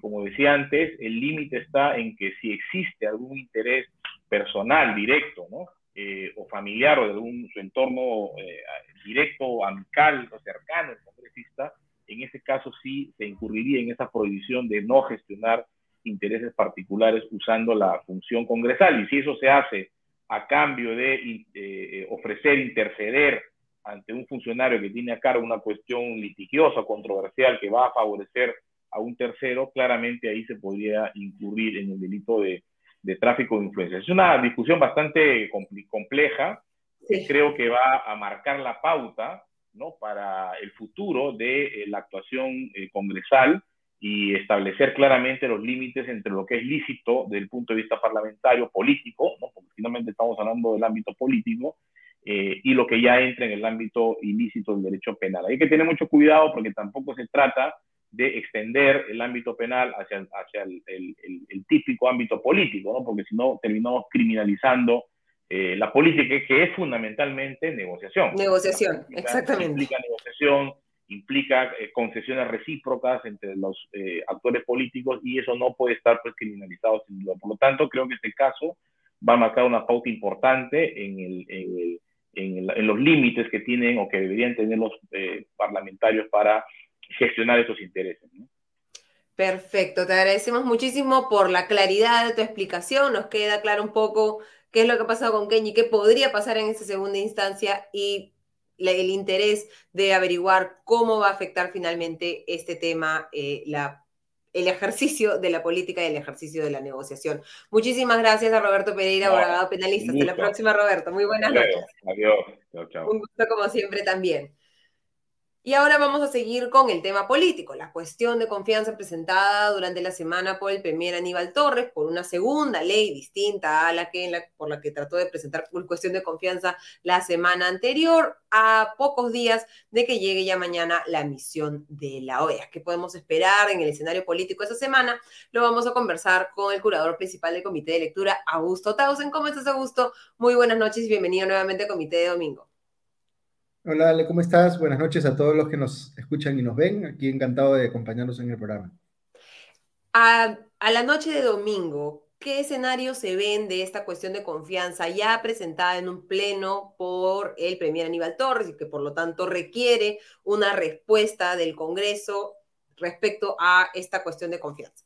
como decía antes, el límite está en que si existe algún interés personal, directo, ¿no? Eh, o familiar o de algún su entorno eh, directo, amical o cercano al congresista, en ese caso sí se incurriría en esa prohibición de no gestionar intereses particulares usando la función congresal. Y si eso se hace a cambio de eh, ofrecer interceder ante un funcionario que tiene a cargo una cuestión litigiosa, controversial, que va a favorecer a un tercero, claramente ahí se podría incurrir en el delito de de tráfico de influencias. Es una discusión bastante compleja, que creo que va a marcar la pauta ¿no? para el futuro de eh, la actuación eh, congresal y establecer claramente los límites entre lo que es lícito desde el punto de vista parlamentario, político, ¿no? porque finalmente estamos hablando del ámbito político, eh, y lo que ya entra en el ámbito ilícito del derecho penal. Hay que tener mucho cuidado porque tampoco se trata de extender el ámbito penal hacia, hacia el, el, típico ámbito político, ¿no? porque si no terminamos criminalizando eh, la política, que es fundamentalmente negociación. Negociación, exactamente. Implica negociación, implica eh, concesiones recíprocas entre los eh, actores políticos y eso no puede estar pues, criminalizado sin duda. Por lo tanto, creo que este caso va a marcar una pauta importante en, el, en, en los límites que tienen o que deberían tener los parlamentarios para gestionar esos intereses. Perfecto, te agradecemos muchísimo por la claridad de tu explicación, nos queda claro un poco qué es lo que ha pasado con Kenny, qué podría pasar en esa segunda instancia y el interés de averiguar cómo va a afectar finalmente este tema, eh, la, el ejercicio de la política y el ejercicio de la negociación. Muchísimas gracias a Roberto Pereira, abogado penalista. Hasta la próxima, Roberto. Muy buenas noches. Adiós. Chao, Un gusto como siempre también. Y ahora vamos a seguir con el tema político, la cuestión de confianza presentada durante la semana por el premier Aníbal Torres por una segunda ley distinta a la que por la que trató de presentar por cuestión de confianza la semana anterior, a pocos días de que llegue ya mañana la misión de la OEA. ¿Qué podemos esperar en el escenario político esa semana? Lo vamos a conversar con el curador principal del Comité de Lectura, Augusto Tausen. ¿Cómo estás, Augusto? Muy buenas noches y bienvenido nuevamente al Comité de Domingo. Hola, Ale, ¿cómo estás? Buenas noches a todos los que nos escuchan y nos ven. Aquí encantado de acompañarnos en el programa. A, a la noche de domingo, ¿qué escenario se ven de esta cuestión de confianza ya presentada en un pleno por el Premier Aníbal Torres y que por lo tanto requiere una respuesta del Congreso respecto a esta cuestión de confianza?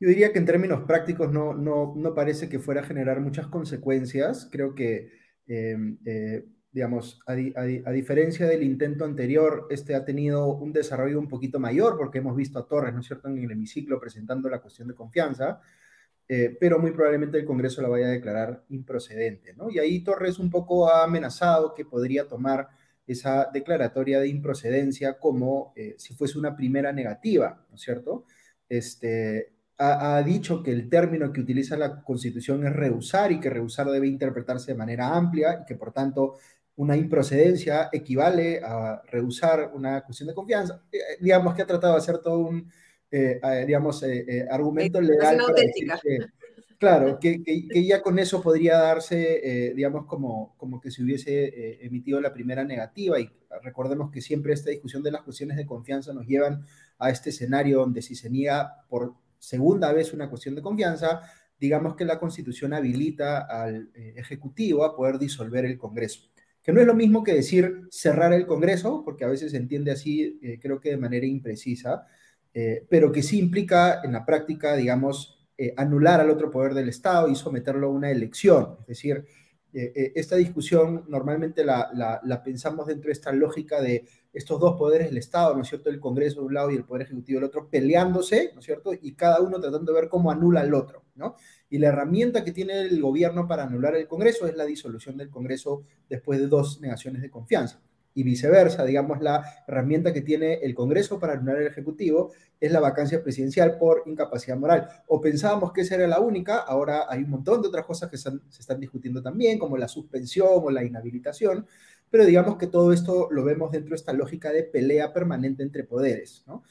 Yo diría que en términos prácticos no, no, no parece que fuera a generar muchas consecuencias. Creo que eh, eh, digamos, a, diferencia del intento anterior, este ha tenido un desarrollo un poquito mayor, porque hemos visto a Torres, ¿no es cierto?, en el hemiciclo presentando la cuestión de confianza, eh, pero muy probablemente el Congreso la vaya a declarar improcedente, ¿no? Y ahí Torres un poco ha amenazado que podría tomar esa declaratoria de improcedencia como eh, si fuese una primera negativa, ¿no es cierto? Este, ha, dicho que el término que utiliza la Constitución es rehusar y que rehusar debe interpretarse de manera amplia y que por tanto una improcedencia equivale a rehusar una cuestión de confianza. Eh, digamos que ha tratado de hacer todo un, eh, eh, digamos, argumento legal. claro, que, que, ya con eso podría darse, digamos, como, como que se hubiese emitido la primera negativa. Y recordemos que siempre esta discusión de las cuestiones de confianza nos llevan a este escenario donde si se niega por segunda vez una cuestión de confianza, digamos que la Constitución habilita al Ejecutivo a poder disolver el Congreso que no es lo mismo que decir cerrar el Congreso, porque a veces se entiende así, eh, creo que de manera imprecisa, eh, pero que sí implica en la práctica, digamos, eh, anular al otro poder del Estado y someterlo a una elección. Es decir, esta discusión normalmente la, la, pensamos dentro de esta lógica de estos dos poderes del Estado, ¿no es cierto? El Congreso de un lado y el Poder Ejecutivo del otro, peleándose, ¿no es cierto? Y cada uno tratando de ver cómo anula al otro, ¿no? Y la herramienta que tiene el gobierno para anular el Congreso es la disolución del Congreso después de dos negaciones de confianza. Y viceversa, digamos, la herramienta que tiene el Congreso para anular el Ejecutivo es la vacancia presidencial por incapacidad moral. O pensábamos que esa era la única, ahora hay un montón de otras cosas que se, están discutiendo también, como la suspensión o la inhabilitación, pero digamos que todo esto lo vemos dentro de esta lógica de pelea permanente entre poderes, ¿no?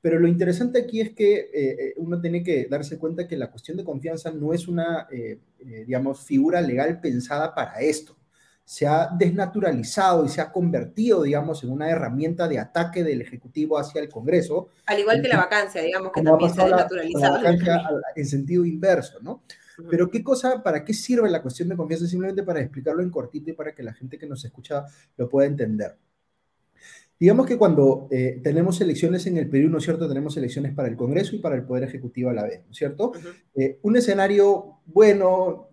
Pero lo interesante aquí es que eh, eh, uno tiene que darse cuenta que la cuestión de confianza no es una, eh, digamos, figura legal pensada para esto. Se ha desnaturalizado y se ha convertido, digamos, en una herramienta de ataque del Ejecutivo hacia el Congreso. Al igual que la vacancia, digamos, que también se ha desnaturalizado. en sentido inverso, ¿no? Pero qué cosa, ¿para qué sirve la cuestión de confianza? Simplemente para explicarlo en cortito y para que la gente que nos escucha lo pueda entender. Digamos que cuando eh, tenemos elecciones en el Perú, ¿no es cierto? Tenemos elecciones para el Congreso y para el Poder Ejecutivo a la vez, ¿no es cierto? Eh, un escenario bueno,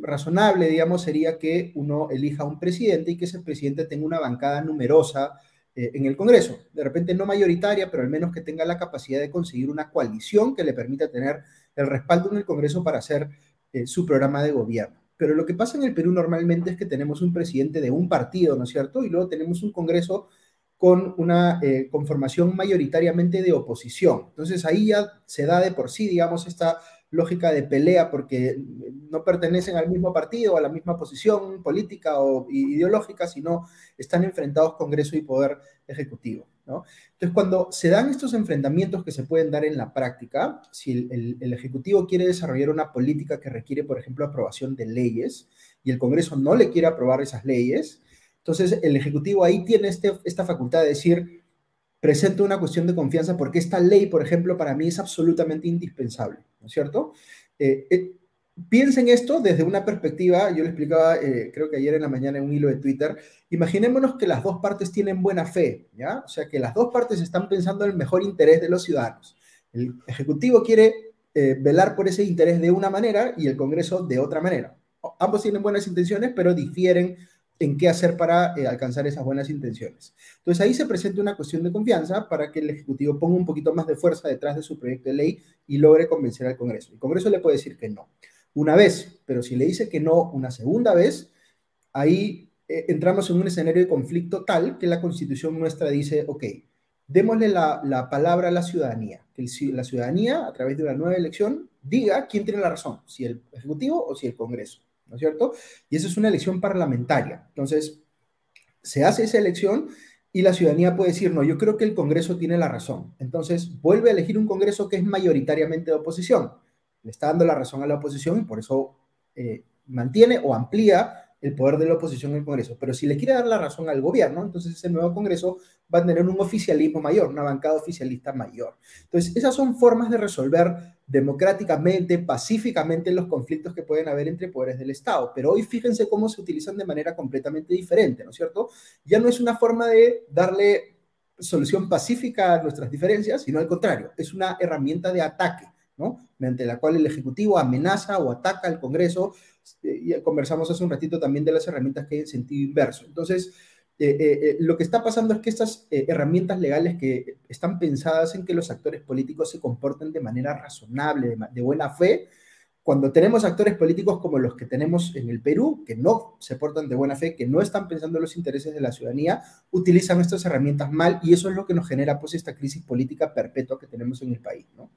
razonable, digamos, sería que uno elija un presidente y que ese presidente tenga una bancada numerosa eh, en el Congreso. De repente no mayoritaria, pero al menos que tenga la capacidad de conseguir una coalición que le permita tener el respaldo en el Congreso para hacer su programa de gobierno. Pero lo que pasa en el Perú normalmente es que tenemos un presidente de un partido, ¿no es cierto? Y luego tenemos un Congreso con una eh, conformación mayoritariamente de oposición. Entonces ahí ya se da de por sí, digamos, esta lógica de pelea porque no pertenecen al mismo partido, a la misma posición política o ideológica, sino están enfrentados Congreso y Poder Ejecutivo. ¿no? Entonces, cuando se dan estos enfrentamientos que se pueden dar en la práctica, si el, el Ejecutivo quiere desarrollar una política que requiere, por ejemplo, aprobación de leyes y el Congreso no le quiere aprobar esas leyes, entonces, el Ejecutivo ahí tiene este, esta facultad de decir, presento una cuestión de confianza porque esta ley, por ejemplo, para mí es absolutamente indispensable, ¿no es cierto? Eh, eh, piensen esto desde una perspectiva, yo le explicaba, eh, creo que ayer en la mañana en un hilo de Twitter, imaginémonos que las dos partes tienen buena fe, ¿ya? O sea, que las dos partes están pensando en el mejor interés de los ciudadanos. El Ejecutivo quiere velar por ese interés de una manera y el Congreso de otra manera. Ambos tienen buenas intenciones, pero difieren en qué hacer para eh, alcanzar esas buenas intenciones. Entonces ahí se presenta una cuestión de confianza para que el Ejecutivo ponga un poquito más de fuerza detrás de su proyecto de ley y logre convencer al Congreso. El Congreso le puede decir que no, una vez, pero si le dice que no una segunda vez, ahí eh, entramos en un escenario de conflicto tal que la Constitución nuestra dice, ok, démosle la, la palabra a la ciudadanía, que la ciudadanía, a través de una nueva elección, diga quién tiene la razón, si el Ejecutivo o si el Congreso. ¿No es cierto? Y esa es una elección parlamentaria. Entonces, se hace esa elección y la ciudadanía puede decir, no, yo creo que el Congreso tiene la razón. Entonces, vuelve a elegir un Congreso que es mayoritariamente de oposición. Le está dando la razón a la oposición y por eso eh, mantiene o amplía el poder de la oposición en el Congreso. Pero si le quiere dar la razón al gobierno, entonces ese nuevo Congreso va a tener un oficialismo mayor, una bancada oficialista mayor. Entonces, esas son formas de resolver democráticamente, pacíficamente los conflictos que pueden haber entre poderes del Estado. Pero hoy fíjense cómo se utilizan de manera completamente diferente, ¿no es cierto? Ya no es una forma de darle solución pacífica a nuestras diferencias, sino al contrario, es una herramienta de ataque, ¿no? Mediante la cual el Ejecutivo amenaza o ataca al Congreso. Y conversamos hace un ratito también de las herramientas que hay en sentido inverso. Entonces, eh, eh, eh, lo que está pasando es que estas herramientas legales que están pensadas en que los actores políticos se comporten de manera razonable, de, buena fe, cuando tenemos actores políticos como los que tenemos en el Perú, que no se portan de buena fe, que no están pensando en los intereses de la ciudadanía, utilizan estas herramientas mal y eso es lo que nos genera pues esta crisis política perpetua que tenemos en el país, ¿no?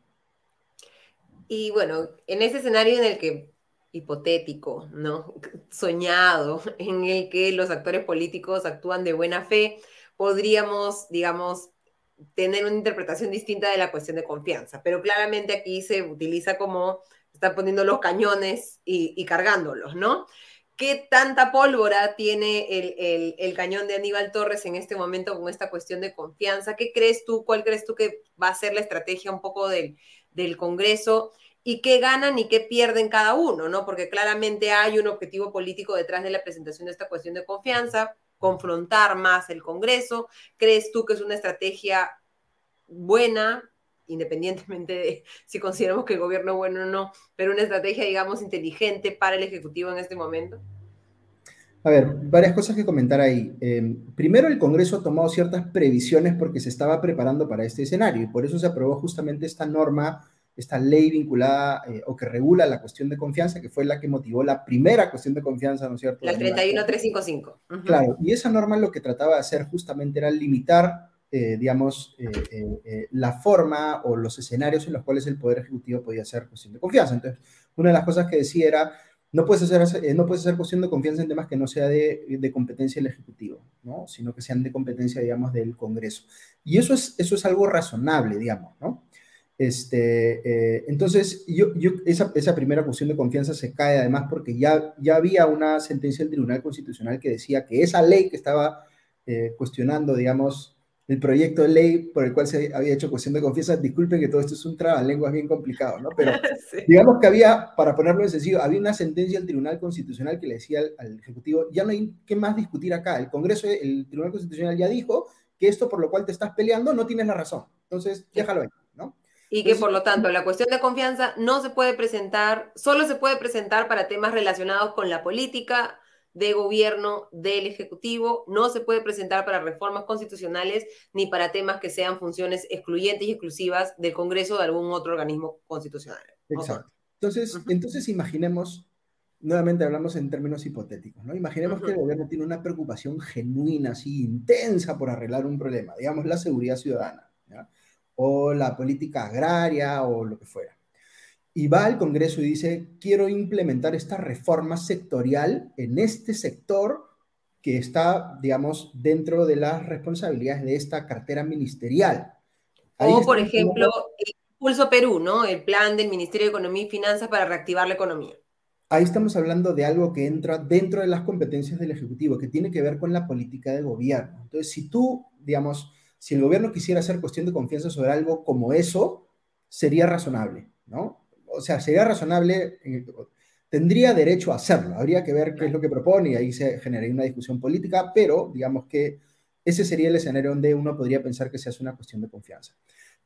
Y bueno, en ese escenario en el que hipotético, ¿no? Soñado, en el que los actores políticos actúan de buena fe, podríamos, digamos, tener una interpretación distinta de la cuestión de confianza. Pero claramente aquí se utiliza como están poniendo los cañones y, cargándolos, ¿no? ¿Qué tanta pólvora tiene el, cañón de Aníbal Torres en este momento con esta cuestión de confianza? ¿Qué crees tú? ¿Cuál crees tú que va a ser la estrategia un poco del, del Congreso? Y qué ganan y qué pierden cada uno, ¿no? Porque claramente hay un objetivo político detrás de la presentación de esta cuestión de confianza, confrontar más el Congreso. ¿Crees tú que es una estrategia buena, independientemente de si consideramos que el gobierno es bueno o no, pero una estrategia, digamos, inteligente para el Ejecutivo en este momento? A ver, varias cosas que comentar ahí. Eh, primero, el Congreso ha tomado ciertas previsiones porque se estaba preparando para este escenario y por eso se aprobó justamente esta norma esta ley vinculada eh, o que regula la cuestión de confianza, que fue la que motivó la primera cuestión de confianza, ¿no es cierto? La 31355. Claro, y esa norma lo que trataba de hacer justamente era limitar, eh, digamos, eh, la forma o los escenarios en los cuales el Poder Ejecutivo podía hacer cuestión de confianza. Entonces, una de las cosas que decía era, no puedes hacer, no puedes hacer cuestión de confianza en temas que no sea de, de, competencia del Ejecutivo, ¿no? sino que sean de competencia, digamos, del Congreso. Y eso es, eso es algo razonable, digamos, ¿no? Este, eh, entonces, yo, yo, esa, esa, primera cuestión de confianza se cae además porque ya, ya había una sentencia del Tribunal Constitucional que decía que esa ley que estaba eh, cuestionando, digamos, el proyecto de ley por el cual se había hecho cuestión de confianza, disculpen que todo esto es un trabalenguas bien complicado, ¿no? Pero digamos que había, para ponerlo en sencillo, había una sentencia del Tribunal Constitucional que le decía al, al, Ejecutivo, ya no hay qué más discutir acá, el Congreso, el Tribunal Constitucional ya dijo que esto por lo cual te estás peleando no tienes la razón, entonces déjalo ahí. Y que por lo tanto la cuestión de confianza no se puede presentar, solo se puede presentar para temas relacionados con la política de gobierno del Ejecutivo, no se puede presentar para reformas constitucionales ni para temas que sean funciones excluyentes y exclusivas del Congreso o de algún otro organismo constitucional. Exacto. Entonces, entonces imaginemos, nuevamente hablamos en términos hipotéticos, ¿no? Imaginemos que el gobierno tiene una preocupación genuina, así intensa por arreglar un problema, digamos la seguridad ciudadana. ¿ya? O la política agraria o lo que fuera. Y va al Congreso y dice, quiero implementar esta reforma sectorial en este sector que está, digamos, dentro de las responsabilidades de esta cartera ministerial. o, por ejemplo, el Pulso Perú, ¿no? El plan del Ministerio de Economía y Finanzas para reactivar la economía. Ahí estamos hablando de algo que entra dentro de las competencias del Ejecutivo, que tiene que ver con la política de gobierno. Entonces, si tú, digamos, si el gobierno quisiera hacer cuestión de confianza sobre algo como eso, sería razonable, ¿no? O sea, sería razonable, eh, tendría derecho a hacerlo, habría que ver qué es lo que propone y ahí se generaría una discusión política, pero digamos que ese sería el escenario donde uno podría pensar que se hace una cuestión de confianza.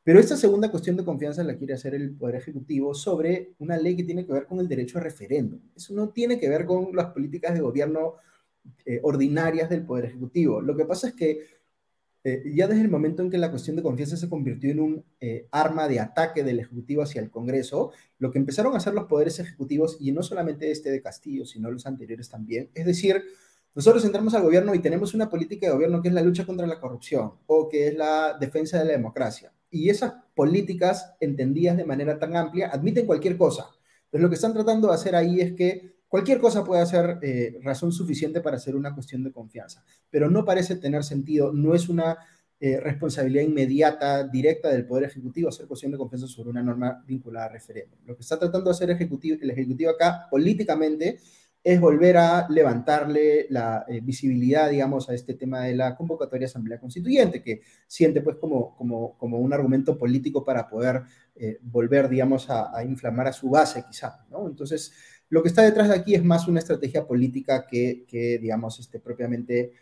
Pero esta segunda cuestión de confianza la quiere hacer el Poder Ejecutivo sobre una ley que tiene que ver con el derecho a referéndum. Eso no tiene que ver con las políticas de gobierno eh, ordinarias del Poder Ejecutivo. Lo que pasa es que eh, ya desde el momento en que la cuestión de confianza se convirtió en un eh, arma de ataque del Ejecutivo hacia el Congreso, lo que empezaron a hacer los poderes ejecutivos, y no solamente este de Castillo, sino los anteriores también, es decir, nosotros entramos al gobierno y tenemos una política de gobierno que es la lucha contra la corrupción o que es la defensa de la democracia. Y esas políticas, entendidas de manera tan amplia, admiten cualquier cosa. Entonces, lo que están tratando de hacer ahí es que Cualquier cosa puede ser eh, razón suficiente para hacer una cuestión de confianza, pero no parece tener sentido, no es una eh, responsabilidad inmediata, directa del Poder Ejecutivo hacer cuestión de confianza sobre una norma vinculada a referéndum. Lo que está tratando de hacer el Ejecutivo acá políticamente es volver a levantarle la eh, visibilidad, digamos, a este tema de la convocatoria Asamblea Constituyente, que siente pues como, como, como un argumento político para poder eh, volver, digamos, a, inflamar a su base quizá, ¿no? Entonces, lo que está detrás de aquí es más una estrategia política que, que digamos, este, propiamente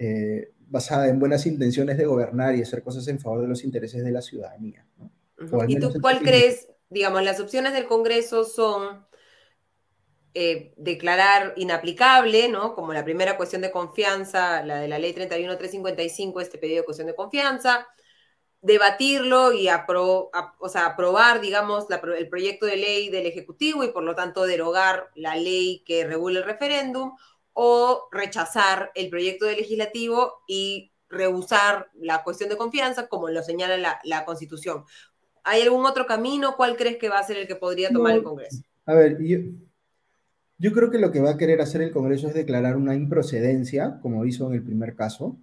eh, basada en buenas intenciones de gobernar y hacer cosas en favor de los intereses de la ciudadanía. ¿no? ¿Y tú cuál crees, digamos, las opciones del Congreso son eh, declarar inaplicable, ¿no? Como la primera cuestión de confianza, la de la ley 31355, este pedido de cuestión de confianza, debatirlo y o sea, aprobar, digamos, el proyecto de ley del Ejecutivo y por lo tanto derogar la ley que regula el referéndum, o rechazar el proyecto de legislativo y rehusar la cuestión de confianza, como lo señala la, la Constitución. ¿Hay algún otro camino? ¿Cuál crees que va a ser el que podría tomar el Congreso? A ver, yo, yo creo que lo que va a querer hacer el Congreso es declarar una improcedencia, como hizo en el primer caso.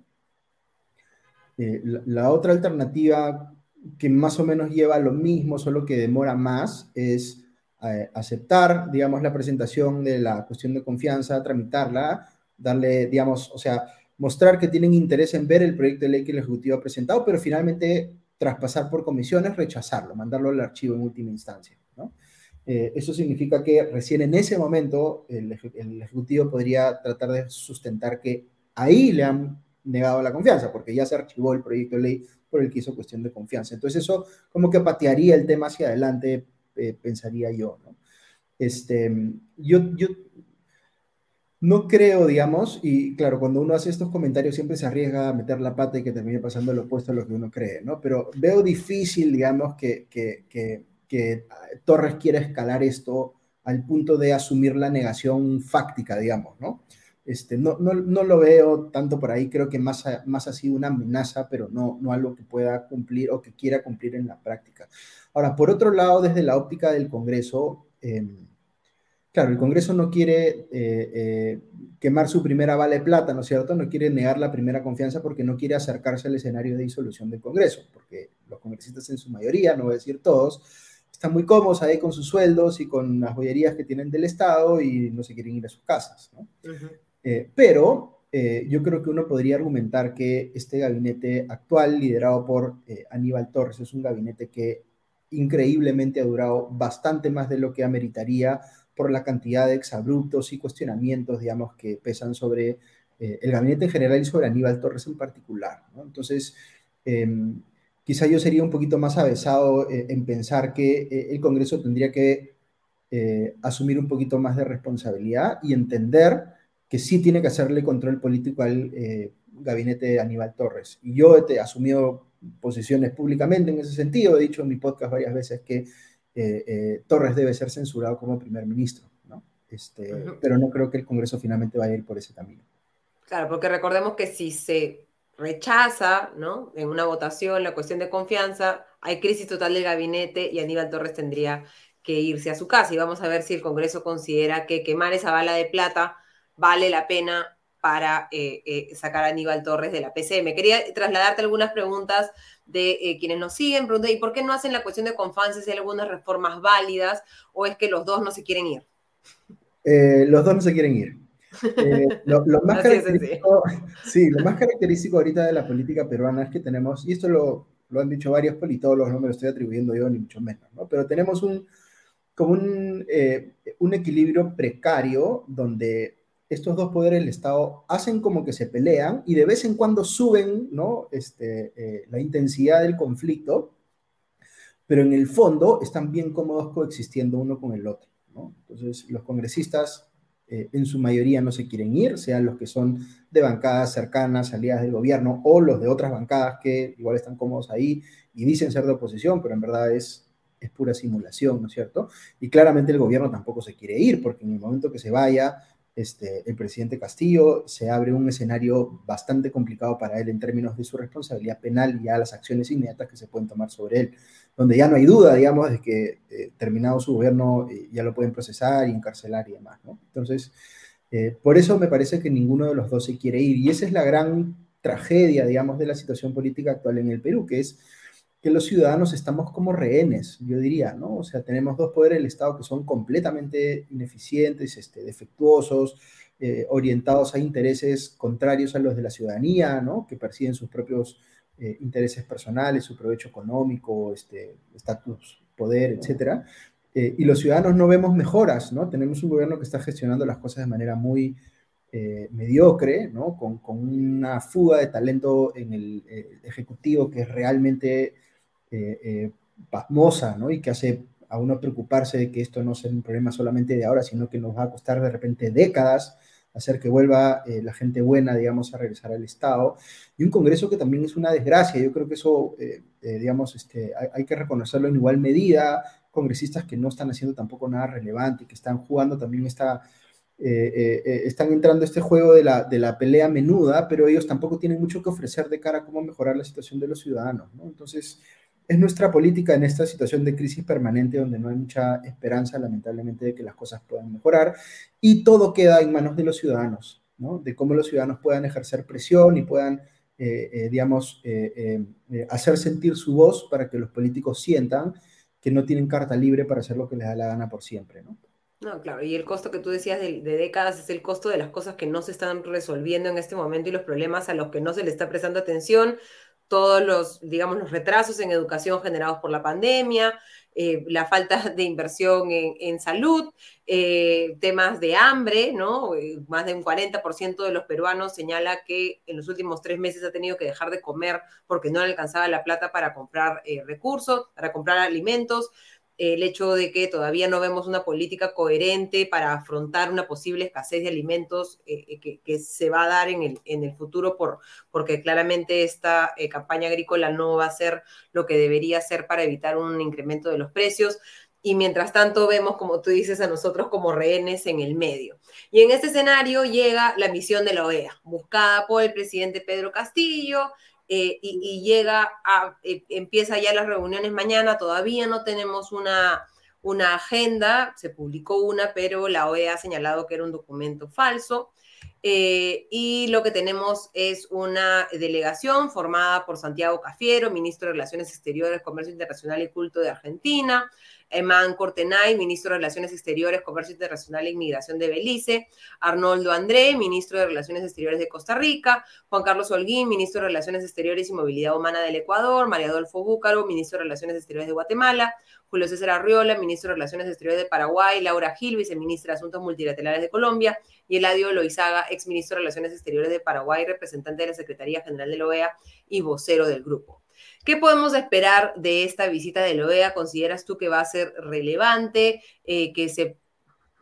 Eh, la, otra alternativa que más o menos lleva lo mismo, solo que demora más, es eh, aceptar, digamos, la presentación de la cuestión de confianza, tramitarla, darle, digamos, o sea, mostrar que tienen interés en ver el proyecto de ley que el Ejecutivo ha presentado, pero finalmente traspasar por comisiones, rechazarlo, mandarlo al archivo en última instancia, ¿no? Eh, eso significa que recién en ese momento el, Ejecutivo podría tratar de sustentar que ahí le han negado la confianza, porque ya se archivó el proyecto de ley por el que hizo cuestión de confianza. Entonces eso como que patearía el tema hacia adelante, eh, pensaría yo. ¿no? Este, yo, yo no creo, digamos, y claro, cuando uno hace estos comentarios siempre se arriesga a meter la pata y que termine pasando lo opuesto a lo que uno cree, ¿no? Pero veo difícil, digamos, que, que, que que Torres quiera escalar esto al punto de asumir la negación fáctica, digamos, ¿no? Este, no, no, no, lo veo tanto por ahí, creo que más, más ha sido una amenaza, pero no, no algo que pueda cumplir o que quiera cumplir en la práctica. Ahora, por otro lado, desde la óptica del Congreso, em, claro, el Congreso no quiere eh, eh, quemar su primera bala de plata, ¿no es cierto? No quiere negar la primera confianza porque no quiere acercarse al escenario de disolución del Congreso, porque los congresistas en su mayoría, no voy a decir todos, están muy cómodos ahí con sus sueldos y con las joyerías que tienen del Estado y no se quieren ir a sus casas. ¿no? Eh, pero eh, yo creo que uno podría argumentar que este gabinete actual, liderado por eh, Aníbal Torres, es un gabinete que increíblemente ha durado bastante más de lo que ameritaría por la cantidad de exabruptos y cuestionamientos, digamos, que pesan sobre el gabinete en general y sobre Aníbal Torres en particular. Entonces, em, quizá yo sería un poquito más avesado en pensar que el Congreso tendría que asumir un poquito más de responsabilidad y entender que sí tiene que hacerle control político al gabinete de Aníbal Torres. Y yo he asumido posiciones públicamente en ese sentido, he dicho en mi podcast varias veces que Torres debe ser censurado como primer ministro, ¿no? Este, Pero no creo que el Congreso finalmente vaya a ir por ese camino. Claro, porque recordemos que si se rechaza, ¿no? En una votación la cuestión de confianza, hay crisis total del gabinete y Aníbal Torres tendría que irse a su casa. Y vamos a ver si el Congreso considera que quemar esa bala de plata vale la pena para eh, eh, sacar a Aníbal Torres de la PCM. Quería trasladarte algunas preguntas de eh, quienes nos siguen. Pregunta, ¿y por qué no hacen la cuestión de confianza si hay algunas reformas válidas o es que los dos no se quieren ir? los dos no se quieren ir. Lo, más característico, sí, lo más característico ahorita de la política peruana es que tenemos, y esto lo, lo han dicho varios politólogos, no me lo estoy atribuyendo yo ni mucho menos, ¿no? pero tenemos un, como un, un equilibrio precario donde estos dos poderes del Estado hacen como que se pelean y de vez en cuando suben ¿no? este, eh, la intensidad del conflicto, pero en el fondo están bien cómodos coexistiendo uno con el otro. ¿no? Entonces, los congresistas eh, en su mayoría no se quieren ir, sean los que son de bancadas cercanas, salidas del gobierno, o los de otras bancadas que igual están cómodos ahí y dicen ser de oposición, pero en verdad es, es pura simulación, ¿no es cierto? Y claramente el gobierno tampoco se quiere ir, porque en el momento que se vaya, este, el presidente Castillo, se abre un escenario bastante complicado para él en términos de su responsabilidad penal y a las acciones inmediatas que se pueden tomar sobre él, donde ya no hay duda, digamos, de que eh, terminado su gobierno eh, ya lo pueden procesar y encarcelar y demás, ¿no? Entonces, eh, por eso me parece que ninguno de los dos se quiere ir y esa es la gran tragedia, digamos, de la situación política actual en el Perú, que es que los ciudadanos estamos como rehenes, yo diría, ¿no? O sea, tenemos dos poderes del Estado que son completamente ineficientes, este, defectuosos, eh, orientados a intereses contrarios a los de la ciudadanía, ¿no? Que persiguen sus propios eh, intereses personales, su provecho económico, este, estatus, poder, etcétera. Eh, y los ciudadanos no vemos mejoras, ¿no? Tenemos un gobierno que está gestionando las cosas de manera muy mediocre, ¿no? Con, con, una fuga de talento en el ejecutivo que es realmente pasmosa, ¿no? Y que hace a uno preocuparse de que esto no sea un problema solamente de ahora, sino que nos va a costar de repente décadas hacer que vuelva eh, la gente buena, digamos, a regresar al Estado. Y un Congreso que también es una desgracia. Yo creo que eso, eh, eh, digamos, este, hay, que reconocerlo en igual medida. Congresistas que no están haciendo tampoco nada relevante, que están jugando también esta... están entrando a este juego de la, de la pelea menuda, pero ellos tampoco tienen mucho que ofrecer de cara a cómo mejorar la situación de los ciudadanos. ¿no? Entonces, es nuestra política en esta situación de crisis permanente donde no hay mucha esperanza, lamentablemente, de que las cosas puedan mejorar y todo queda en manos de los ciudadanos, ¿no? De cómo los ciudadanos puedan ejercer presión y puedan, eh, eh, digamos, eh, hacer sentir su voz para que los políticos sientan que no tienen carta libre para hacer lo que les da la gana por siempre, ¿no? No, claro, y el costo que tú decías de, de, décadas es el costo de las cosas que no se están resolviendo en este momento y los problemas a los que no se le está prestando atención, todos los, digamos, los retrasos en educación generados por la pandemia, eh, la falta de inversión en, salud, eh, temas de hambre, ¿no? Eh, más de un 40% de los peruanos señala que en los últimos tres meses ha tenido que dejar de comer porque no alcanzaba la plata para comprar recursos, para comprar alimentos el hecho de que todavía no vemos una política coherente para afrontar una posible escasez de alimentos eh, eh, que, se va a dar en el, en el futuro, por, porque claramente esta eh, campaña agrícola no va a ser lo que debería ser para evitar un incremento de los precios. Y mientras tanto vemos, como tú dices, a nosotros como rehenes en el medio. Y en este escenario llega la misión de la OEA, buscada por el presidente Pedro Castillo, eh, y, llega a, eh, empieza ya las reuniones mañana, todavía no tenemos una, una agenda, se publicó una, pero la OEA ha señalado que era un documento falso. Eh, y lo que tenemos es una delegación formada por Santiago Cafiero, ministro de Relaciones Exteriores, Comercio Internacional y Culto de Argentina, Eman Cortenay, ministro de Relaciones Exteriores, Comercio Internacional e Inmigración de Belice, Arnoldo André, ministro de Relaciones Exteriores de Costa Rica, Juan Carlos Holguín, ministro de Relaciones Exteriores y Movilidad Humana del Ecuador, María Adolfo Búcaro, ministro de Relaciones Exteriores de Guatemala, Julio César Arriola, ministro de Relaciones Exteriores de Paraguay, Laura Gil, viceministra de Asuntos Multilaterales de Colombia, y Eladio Loizaga, exministro de Relaciones Exteriores de Paraguay, representante de la Secretaría General de la OEA y vocero del grupo. ¿Qué podemos esperar de esta visita de la OEA? ¿Consideras tú que va a ser relevante? Eh, ¿Que se,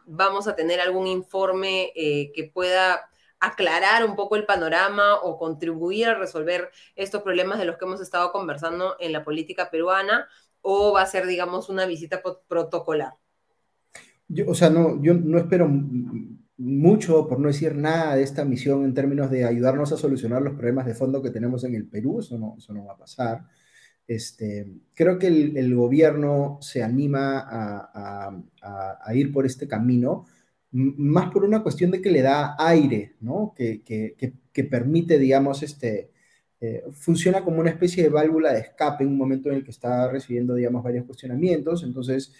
vamos a tener algún informe eh, que pueda aclarar un poco el panorama o contribuir a resolver estos problemas de los que hemos estado conversando en la política peruana? ¿O va a ser, digamos, una visita protocolar? O sea, no, yo no espero mucho, por no decir nada, de esta misión en términos de ayudarnos a solucionar los problemas de fondo que tenemos en el Perú, eso no, eso no va a pasar. Este, creo que el, gobierno se anima a, ir por este camino, más por una cuestión de que le da aire, ¿no? que, que, permite, digamos, este, eh, funciona como una especie de válvula de escape en un momento en el que está recibiendo, digamos, varios cuestionamientos, entonces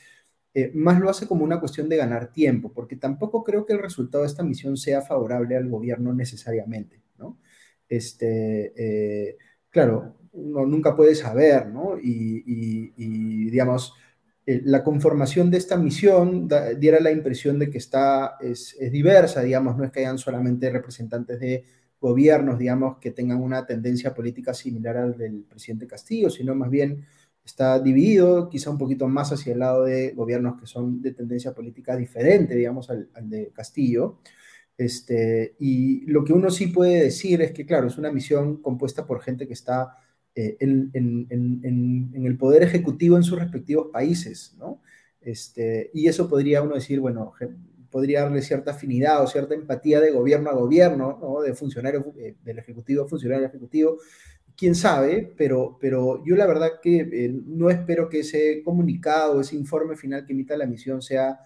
eh, más lo hace como una cuestión de ganar tiempo, porque tampoco creo que el resultado de esta misión sea favorable al gobierno necesariamente, ¿no? Este, eh, claro, uno nunca puede saber, ¿no? Y, digamos, eh, la conformación de esta misión diera la impresión de que está, es, es, diversa, digamos, no es que hayan solamente representantes de gobiernos, digamos, que tengan una tendencia política similar al del presidente Castillo, sino más bien está dividido, quizá un poquito más hacia el lado de gobiernos que son de tendencia política diferente, digamos, al, de Castillo. Este, y lo que uno sí puede decir es que, claro, es una misión compuesta por gente que está eh, en, en, el poder ejecutivo en sus respectivos países, ¿no? Este, y eso podría uno decir, bueno, podría darle cierta afinidad o cierta empatía de gobierno a gobierno, ¿no? De funcionario, eh, del ejecutivo a funcionario ejecutivo, quién sabe, pero, pero yo la verdad que eh, no espero que ese comunicado, ese informe final que emita la misión sea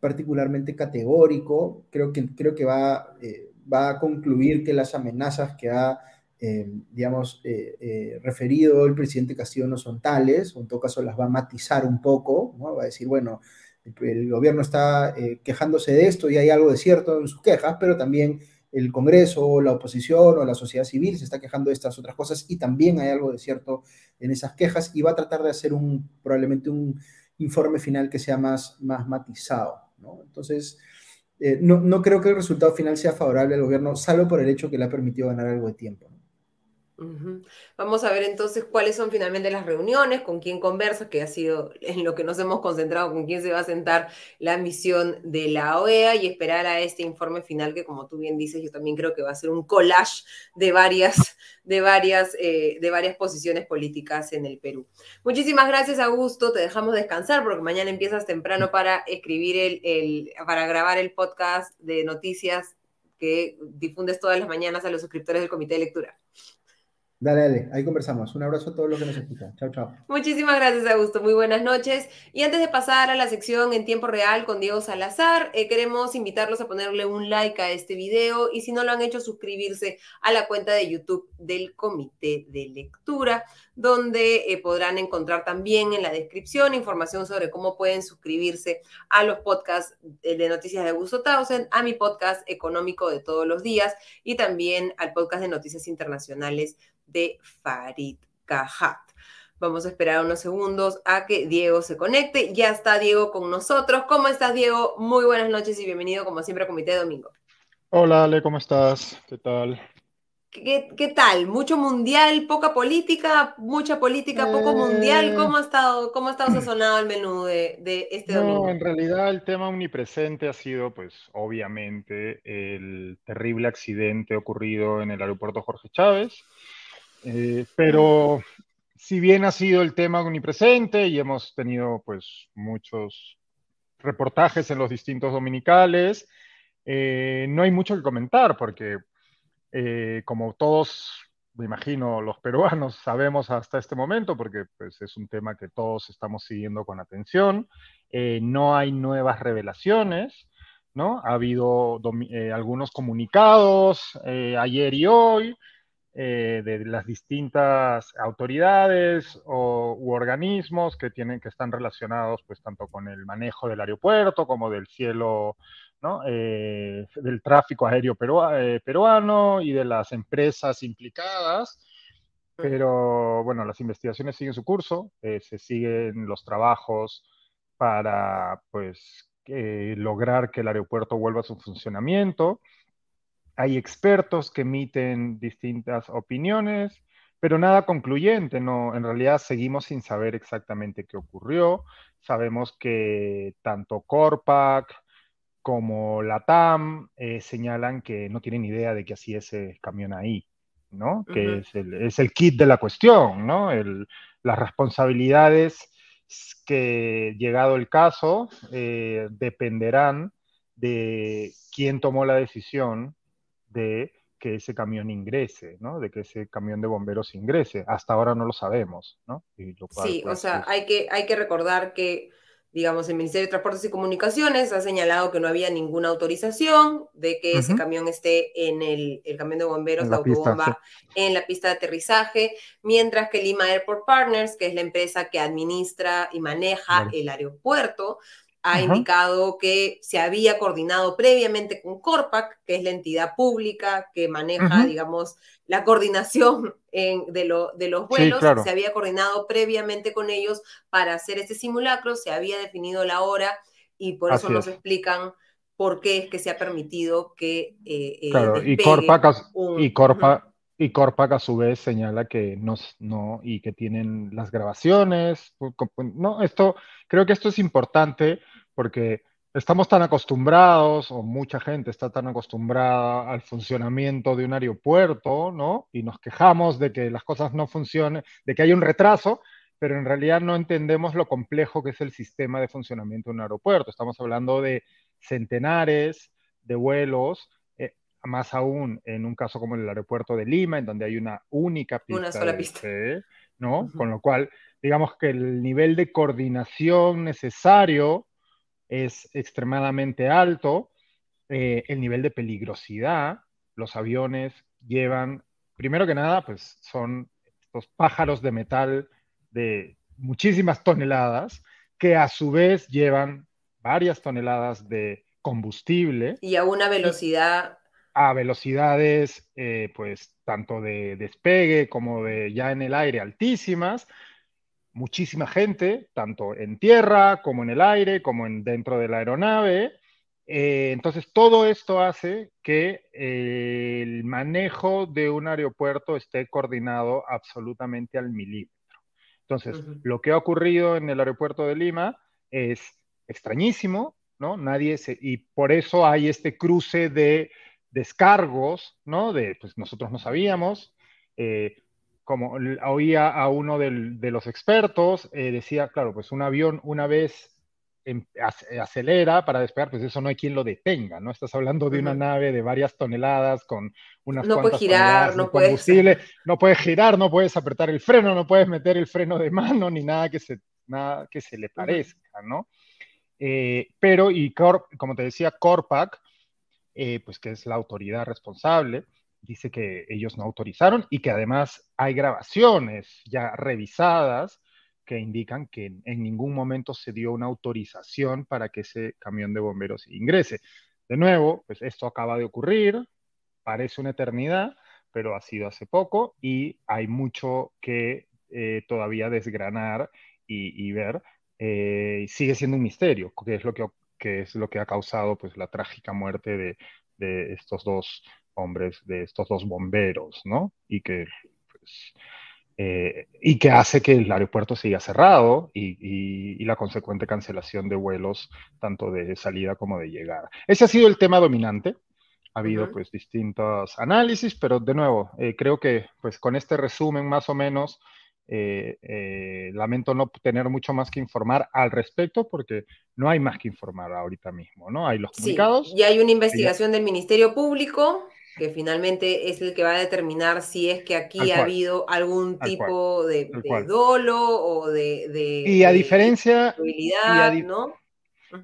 particularmente categórico. Creo que, creo que va, eh, va a concluir que las amenazas que ha digamos, referido el presidente Castillo no son tales, o en todo caso las va a matizar un poco, ¿no? va a decir, bueno, el, gobierno está quejándose de esto y hay algo de cierto en sus quejas, pero también el Congreso, la oposición o la sociedad civil se está quejando de estas otras cosas y también hay algo de cierto en esas quejas y va a tratar de hacer un, probablemente un informe final que sea más, más matizado. ¿no? Entonces, eh, no, no, creo que el resultado final sea favorable al gobierno, salvo por el hecho que le ha permitido ganar algo de tiempo. Vamos a ver entonces cuáles son finalmente las reuniones, con quién conversa, que ha sido en lo que nos hemos concentrado, con quién se va a sentar la misión de la OEA y esperar a este informe final que, como tú bien dices, yo también creo que va a ser un collage de varias, de varias, eh, de varias posiciones políticas en el Perú. Muchísimas gracias, Augusto. Te dejamos descansar porque mañana empiezas temprano para escribir el, el para grabar el podcast de noticias que difundes todas las mañanas a los suscriptores del Comité de Lectura. Dale, dale, ahí conversamos. Un abrazo a todos los que nos escuchan. Chao, chao. Muchísimas gracias, Augusto. Muy buenas noches. Y antes de pasar a la sección en tiempo real con Diego Salazar, eh, queremos invitarlos a ponerle un like a este video y si no lo han hecho, suscribirse a la cuenta de YouTube del Comité de Lectura, donde eh, podrán encontrar también en la descripción información sobre cómo pueden suscribirse a los podcasts de noticias de Augusto Tausen, a mi podcast económico de todos los días y también al podcast de noticias internacionales de Farid Cajat. Vamos a esperar unos segundos a que Diego se conecte. Ya está Diego con nosotros. ¿Cómo estás, Diego? Muy buenas noches y bienvenido, como siempre, a Comité de Domingo. Hola, Ale, ¿cómo estás? ¿Qué tal? ¿Qué, tal? ¿Mucho mundial, poca política? ¿Mucha política, poco mundial? Eh. ¿Cómo ha estado, cómo ha estado sazonado el menú de, de este domingo? No, en realidad el tema omnipresente ha sido, pues, obviamente, el terrible accidente ocurrido en el aeropuerto Jorge Chávez eh, pero si bien ha sido el tema omnipresente y hemos tenido pues muchos reportajes en los distintos dominicales, eh, no hay mucho que comentar porque eh, como todos, me imagino, los peruanos sabemos hasta este momento, porque pues, es un tema que todos estamos siguiendo con atención, no hay nuevas revelaciones, ¿no? Ha habido algunos comunicados ayer y hoy, eh, de las distintas autoridades o, u organismos que, tienen, que están relacionados pues tanto con el manejo del aeropuerto como del cielo, ¿no? Eh, del tráfico aéreo eh, peruano y de las empresas implicadas. Pero bueno, las investigaciones siguen su curso, se siguen los trabajos para pues lograr que el aeropuerto vuelva a su funcionamiento hay expertos que emiten distintas opiniones, pero nada concluyente, no, en realidad seguimos sin saber exactamente qué ocurrió. Sabemos que tanto Corpac como la TAM eh, señalan que no tienen idea de que así ese camión ahí, ¿no? Que es, el, kit de la cuestión, ¿no? las responsabilidades que, llegado el caso, eh, dependerán de quién tomó la decisión de que ese camión ingrese, ¿no? De que ese camión de bomberos ingrese. Hasta ahora no lo sabemos, ¿no? sí, o pues, sea, hay, que, hay que recordar que, digamos, el Ministerio de Transportes y Comunicaciones ha señalado que no había ninguna autorización de que ese camión esté en el, el camión de bomberos, la, autobomba, en la pista de aterrizaje, mientras que Lima Airport Partners, que es la empresa que administra y maneja el aeropuerto, ha indicado que se había coordinado previamente con Corpac, que es la entidad pública que maneja, digamos, la coordinación en, de, lo, de, los vuelos. Se había coordinado previamente con ellos para hacer este simulacro, se había definido la hora y por eso nos explican por qué es que se ha permitido que... Eh, eh claro, y Corpac, y, Corpac, y Corpac a su vez señala que no, no, y que tienen las grabaciones. No, esto, creo que esto es importante porque estamos tan acostumbrados, o mucha gente está tan acostumbrada al funcionamiento de un aeropuerto, ¿no? Y nos quejamos de que las cosas no funcionen, de que hay un retraso, pero en realidad no entendemos lo complejo que es el sistema de funcionamiento de un aeropuerto. Estamos hablando de centenares de vuelos, eh, más aún en un caso como el aeropuerto de Lima, en donde hay una única pista. Una sola pista. ¿no? Con lo cual, digamos que el nivel de coordinación necesario es extremadamente alto, eh, el nivel de peligrosidad, los aviones llevan primero que nada, pues son estos pájaros de metal de muchísimas toneladas que a su vez llevan varias toneladas de combustible. Y a una velocidad... A velocidades, eh, pues, tanto de despegue como de ya en el aire altísimas. Muchísima gente, tanto en tierra como en el aire, como en, dentro de la aeronave. Eh, entonces, todo esto hace que eh, el manejo de un aeropuerto esté coordinado absolutamente al milímetro. Entonces, lo que ha ocurrido en el aeropuerto de Lima es extrañísimo, ¿no? Nadie se, y por eso hay este cruce de descargos, ¿no? De, pues nosotros no sabíamos, eh, como oía a uno de los expertos, decía, claro, pues un avión una vez Em, acelera para despegar, pues eso no hay quien lo detenga, ¿no? Estás hablando de una nave de varias toneladas con unas no puede girar, no combustible, no puedes girar, no puedes apretar el freno, no puedes meter el freno de mano ni nada que se, nada que se le parezca, ¿no? Eh, pero, y como te decía, Corpac, eh, pues que es la autoridad responsable, dice que ellos no autorizaron y que además hay grabaciones ya revisadas que indican que en ningún momento se dio una autorización para que ese camión de bomberos ingrese. De nuevo, pues esto acaba de ocurrir, parece una eternidad, pero ha sido hace poco y hay mucho que eh, todavía desgranar y, ver. Eh, sigue siendo un misterio, que es lo que, es lo que ha causado pues, la trágica muerte de, de estos dos hombres, de estos dos bomberos, ¿no? Y que pues, eh, y que hace que el aeropuerto siga cerrado y, la consecuente cancelación de vuelos tanto de salida como de llegada. Ese ha sido el tema dominante. Ha habido pues distintos análisis, pero de nuevo, eh, creo que pues con este resumen más o menos, eh, lamento no tener mucho más que informar al respecto porque no hay más que informar ahorita mismo, ¿no? Hay los comunicados. Sí, y hay una investigación del Ministerio Público que finalmente es el que va a determinar si es que aquí ha habido algún tipo de, dolo o de, y a diferencia y a, ¿no?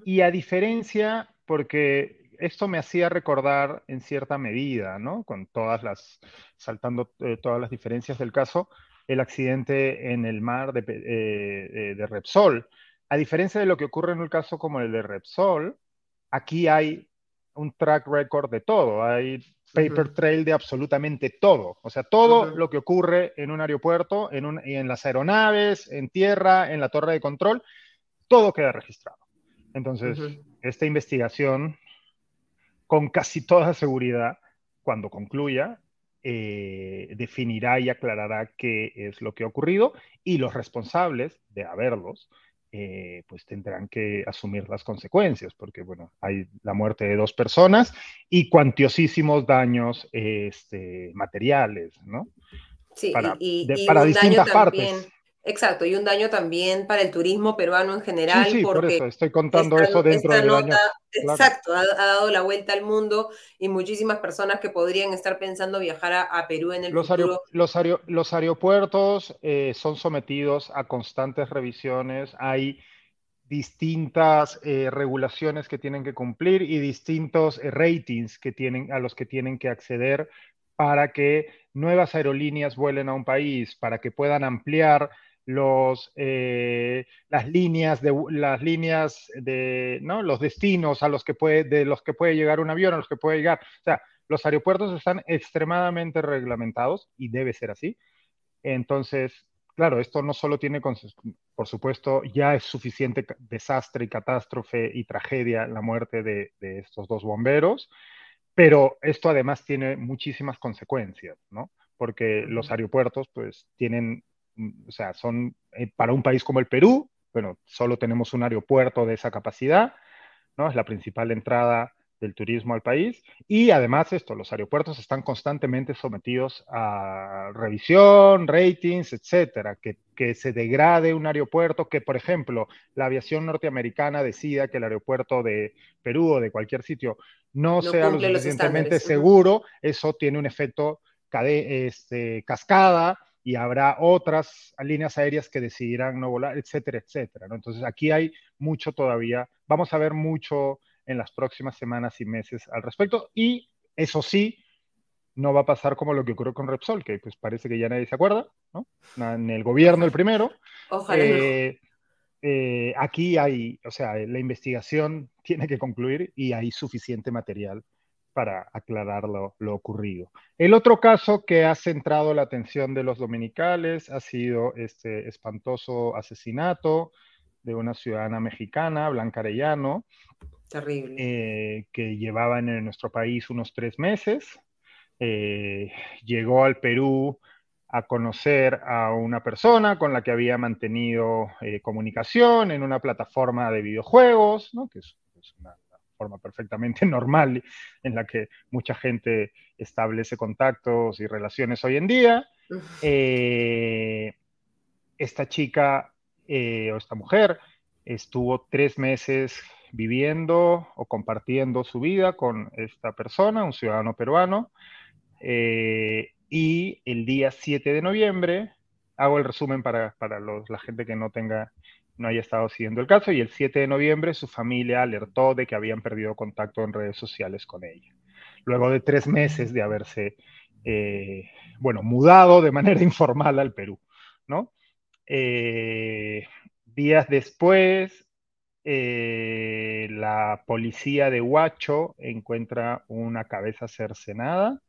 y a diferencia porque esto me hacía recordar en cierta medida, ¿no? Con todas las, saltando eh, todas las diferencias del caso, el accidente en el mar de, eh, eh, de Repsol. A diferencia de lo que ocurre en un caso como el de Repsol, aquí hay un track record de todo. Hay paper trail de absolutamente todo. O sea, todo lo que ocurre en un aeropuerto, en, un, en las aeronaves, en tierra, en la torre de control, todo queda registrado. Entonces, esta investigación, con casi toda seguridad, cuando concluya, eh, definirá y aclarará qué es lo que ha ocurrido y los responsables de haberlos eh, pues tendrán que asumir las consecuencias, porque bueno, hay la muerte de dos personas y cuantiosísimos daños este, materiales, ¿no? Sí, para, y, para distintas partes. Exacto, y un daño también para el turismo peruano en general. Sí, por eso estoy contando eso dentro año. Exacto, ha, dado la vuelta al mundo y muchísimas personas que podrían estar pensando viajar a, Perú en el los futuro. los, aeropuertos eh, son sometidos a constantes revisiones, hay distintas eh, regulaciones que tienen que cumplir y distintos eh, ratings que tienen, a los que tienen que acceder para que nuevas aerolíneas vuelen a un país, para que puedan ampliar los, eh, las líneas de las líneas de ¿no? los destinos a los que puede de los que puede llegar un avión a los que puede llegar. O sea los aeropuertos están extremadamente reglamentados y debe ser así. Entonces claro esto no solo tiene por supuesto ya es suficiente desastre y catástrofe y tragedia la muerte de, de estos dos bomberos pero esto además tiene muchísimas consecuencias no porque los aeropuertos pues tienen o sea, son eh, para un país como el Perú, bueno, solo tenemos un aeropuerto de esa capacidad, ¿no? Es la principal entrada del turismo al país y además esto, los aeropuertos están constantemente sometidos a revisión, ratings, etcétera, que, que se degrade un aeropuerto, que por ejemplo la aviación norteamericana decida que el aeropuerto de Perú o de cualquier sitio no, sea lo suficientemente seguro, eso tiene un efecto este, cascada y habrá otras líneas aéreas que decidirán no volar, etcétera, etcétera. Entonces aquí hay mucho todavía, vamos a ver mucho en las próximas semanas y meses al respecto y eso sí, no va a pasar como lo que ocurrió con Repsol, que pues parece que ya nadie se acuerda, ¿no? En el gobierno el primero. Ojalá. Eh, eh, aquí hay, o sea, la investigación tiene que concluir y hay suficiente material para aclarar lo, ocurrido. El otro caso que ha centrado la atención de los dominicales ha sido este espantoso asesinato de una ciudadana mexicana, Blanca Arellano, Terrible. Eh, que llevaba en nuestro país unos tres meses. Eh, llegó al Perú a conocer a una persona con la que había mantenido eh, comunicación en una plataforma de videojuegos, ¿no? que es, una forma perfectamente normal en la que mucha gente establece contactos y relaciones hoy en día. esta chica o esta mujer estuvo tres meses viviendo o compartiendo su vida con esta persona, un ciudadano peruano. Eh, y el día 7 de noviembre, hago el resumen para, la gente que no tenga, no haya estado siguiendo el caso, y el 7 de noviembre su familia alertó de que habían perdido contacto en redes sociales con ella. Luego de tres meses de haberse, eh, bueno, mudado de manera informal al Perú, ¿no? Eh, días después, eh, la policía de Huacho encuentra una cabeza cercenada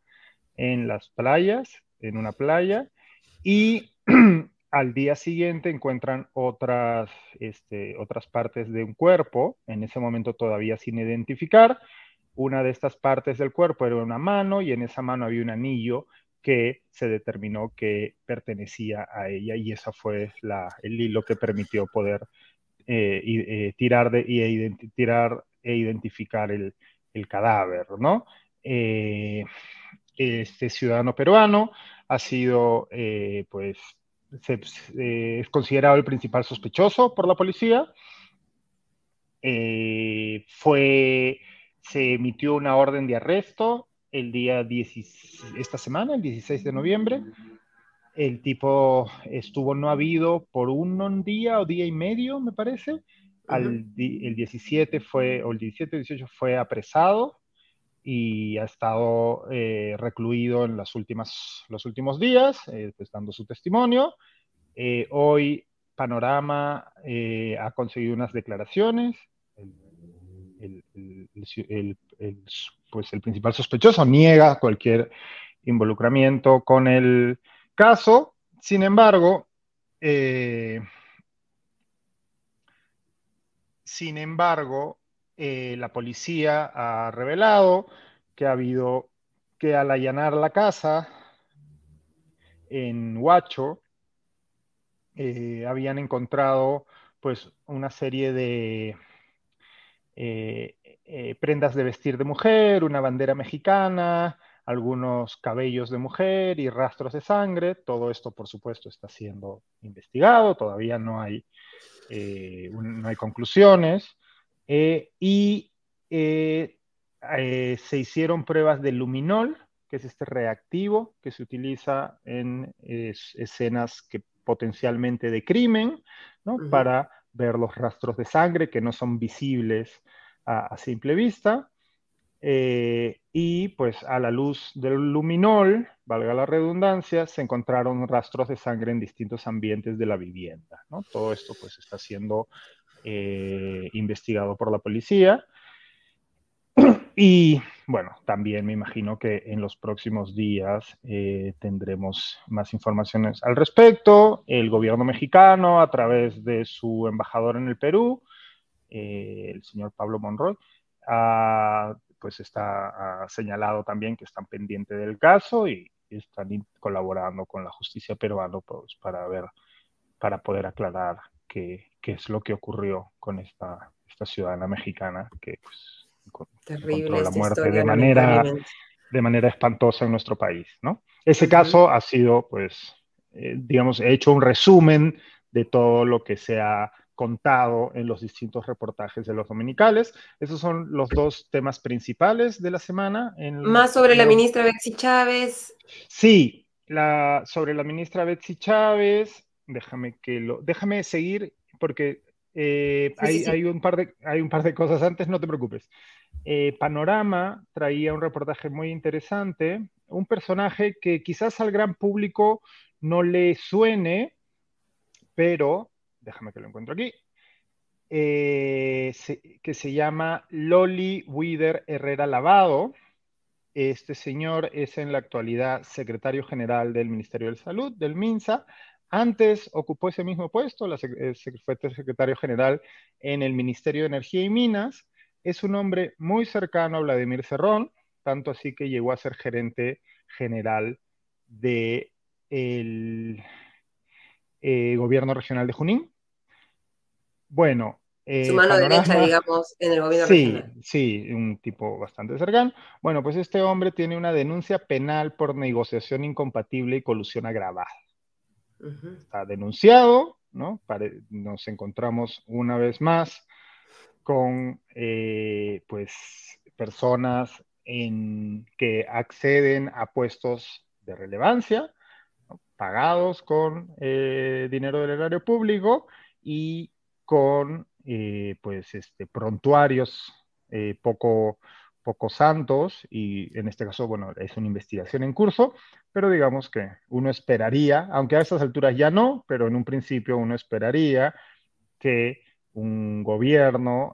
en las playas, en una playa, y al día siguiente encuentran otras, este, otras partes de un cuerpo, en ese momento todavía sin identificar. Una de estas partes del cuerpo era una mano y en esa mano había un anillo que se determinó que pertenecía a ella y esa fue la, el hilo que permitió poder eh, eh, tirar, de, y tirar e identificar el, cadáver, ¿no? Eh, este ciudadano peruano ha sido, pues, es considerado el principal sospechoso por la policía. fue, se emitió una orden de arresto el día 10, esta semana, el 16 de noviembre, el tipo estuvo no habido por un día o día y medio, me parece. Al, el 17 fue, o el 17 18 fue apresado y ha estado eh, recluido en las últimas, los últimos días, eh, pues, dando su testimonio. Eh, hoy Panorama ha conseguido unas declaraciones. El, el, pues el principal sospechoso niega cualquier involucramiento con el, caso. Sin embargo, eh, sin embargo, eh, la policía ha revelado que ha habido que al allanar la casa en Huacho, eh, habían encontrado pues una serie de prendas de vestir de mujer, una bandera mexicana, algunos cabellos de mujer y rastros de sangre. Todo esto, por supuesto, está siendo investigado, todavía no hay, eh, no hay conclusiones. Eh, y eh, se hicieron pruebas de luminol, que es este reactivo que se utiliza en escenas que potencialmente de crimen, ¿no? para ver los rastros de sangre que no son visibles a simple vista. Eh, y pues a la luz del luminol, valga la redundancia, se encontraron rastros de sangre en distintos ambientes de la vivienda. ¿no? Todo esto pues está siendo eh, investigado por la policía. Y bueno, también me imagino que en los próximos días eh, tendremos más informaciones al respecto. El gobierno mexicano, a través de su embajador en el Perú, el señor Pablo Monroy, ha pues está señalado también que están pendientes del caso y, están colaborando con la justicia peruana pues, para ver, para poder aclarar qué, es lo que ocurrió con esta, esta ciudadana mexicana que pues, encontró la muerte de manera, de manera espantosa en nuestro país, ¿no? Ese caso ha sido, pues, eh, digamos, he hecho un resumen de todo lo que se ha contado en los distintos reportajes de los dominicales. Esos son los dos temas principales de la semana. Más sobre la ministra Betsy Chávez. Sí, la, sobre la ministra Betsy Chávez. Déjame que lo, déjame seguir porque eh, hay, un par de, hay un par de cosas antes, no te preocupes. Eh, Panorama traía un reportaje muy interesante un personaje que quizás al gran público no le suene, pero, déjame que lo encuentro aquí, eh, que se llama Loli Wider Herrera Lavado. Este señor es en la actualidad secretario general del Ministerio de Salud, del MINSA. Antes ocupó ese mismo puesto, la, fue secretario general en el Ministerio de Energía y Minas. Es un hombre muy cercano a Vladimir Cerrón, tanto así que llegó a ser gerente general del de eh, gobierno regional de Junín. Bueno. Eh, Su mano derecha, digamos, en el gobierno sí, regional. Sí, un tipo bastante cercano. Bueno, pues este hombre tiene una denuncia penal por negociación incompatible y colusión agravada. Está denunciado, ¿no? nos encontramos una vez más con, eh, pues, personas en, que acceden a puestos de relevancia, pagados con eh, dinero del erario público y con eh, pues este, prontuarios poco, poco santos y en este caso, bueno, es una investigación en curso, pero digamos que uno esperaría, aunque a esas alturas ya no, pero en un principio uno esperaría que un gobierno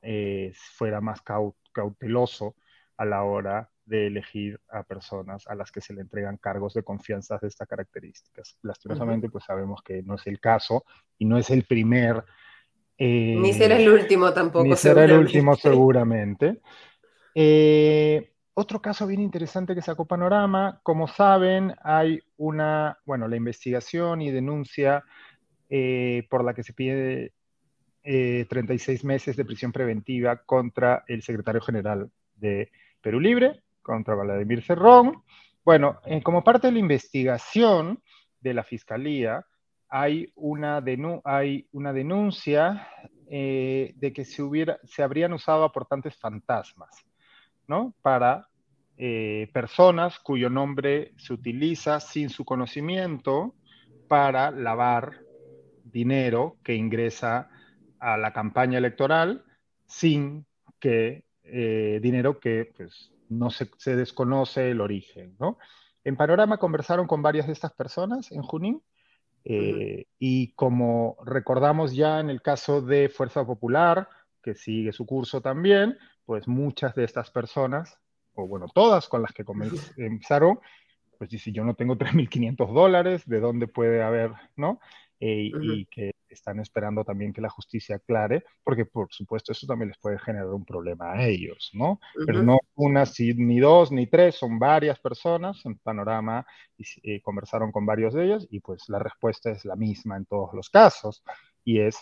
fuera más cauteloso a la hora de elegir a personas a las que se le entregan cargos de confianza de estas características. Lastimosamente, pues sabemos que no es el caso y no es el primer... Eh, ni será el último tampoco. Ni será el último seguramente. Eh, otro caso bien interesante que sacó Panorama, como saben, hay una, bueno, la investigación y denuncia eh, por la que se pide 36 meses de prisión preventiva contra el secretario general de Perú Libre, contra Vladimir Cerrón. Bueno, eh, como parte de la investigación de la Fiscalía, hay una, hay una denuncia eh, de que se, hubiera, se habrían usado aportantes fantasmas, ¿no? Para eh, personas cuyo nombre se utiliza sin su conocimiento para lavar dinero que ingresa a la campaña electoral sin que dinero que pues, no se, desconoce el origen, ¿no? En Panorama conversaron con varias de estas personas en Junín eh, y como recordamos ya en el caso de Fuerza Popular, que sigue su curso también, pues muchas de estas personas, o bueno, todas con las que comenzaron, pues dice, yo no tengo 3.500 dólares, ¿de dónde puede haber, no? Eh, y que están esperando también que la justicia aclare, porque por supuesto eso también les puede generar un problema a ellos, ¿no? Pero no una, ni dos, ni tres, son varias personas en Panorama y eh, conversaron con varios de ellos y pues la respuesta es la misma en todos los casos y es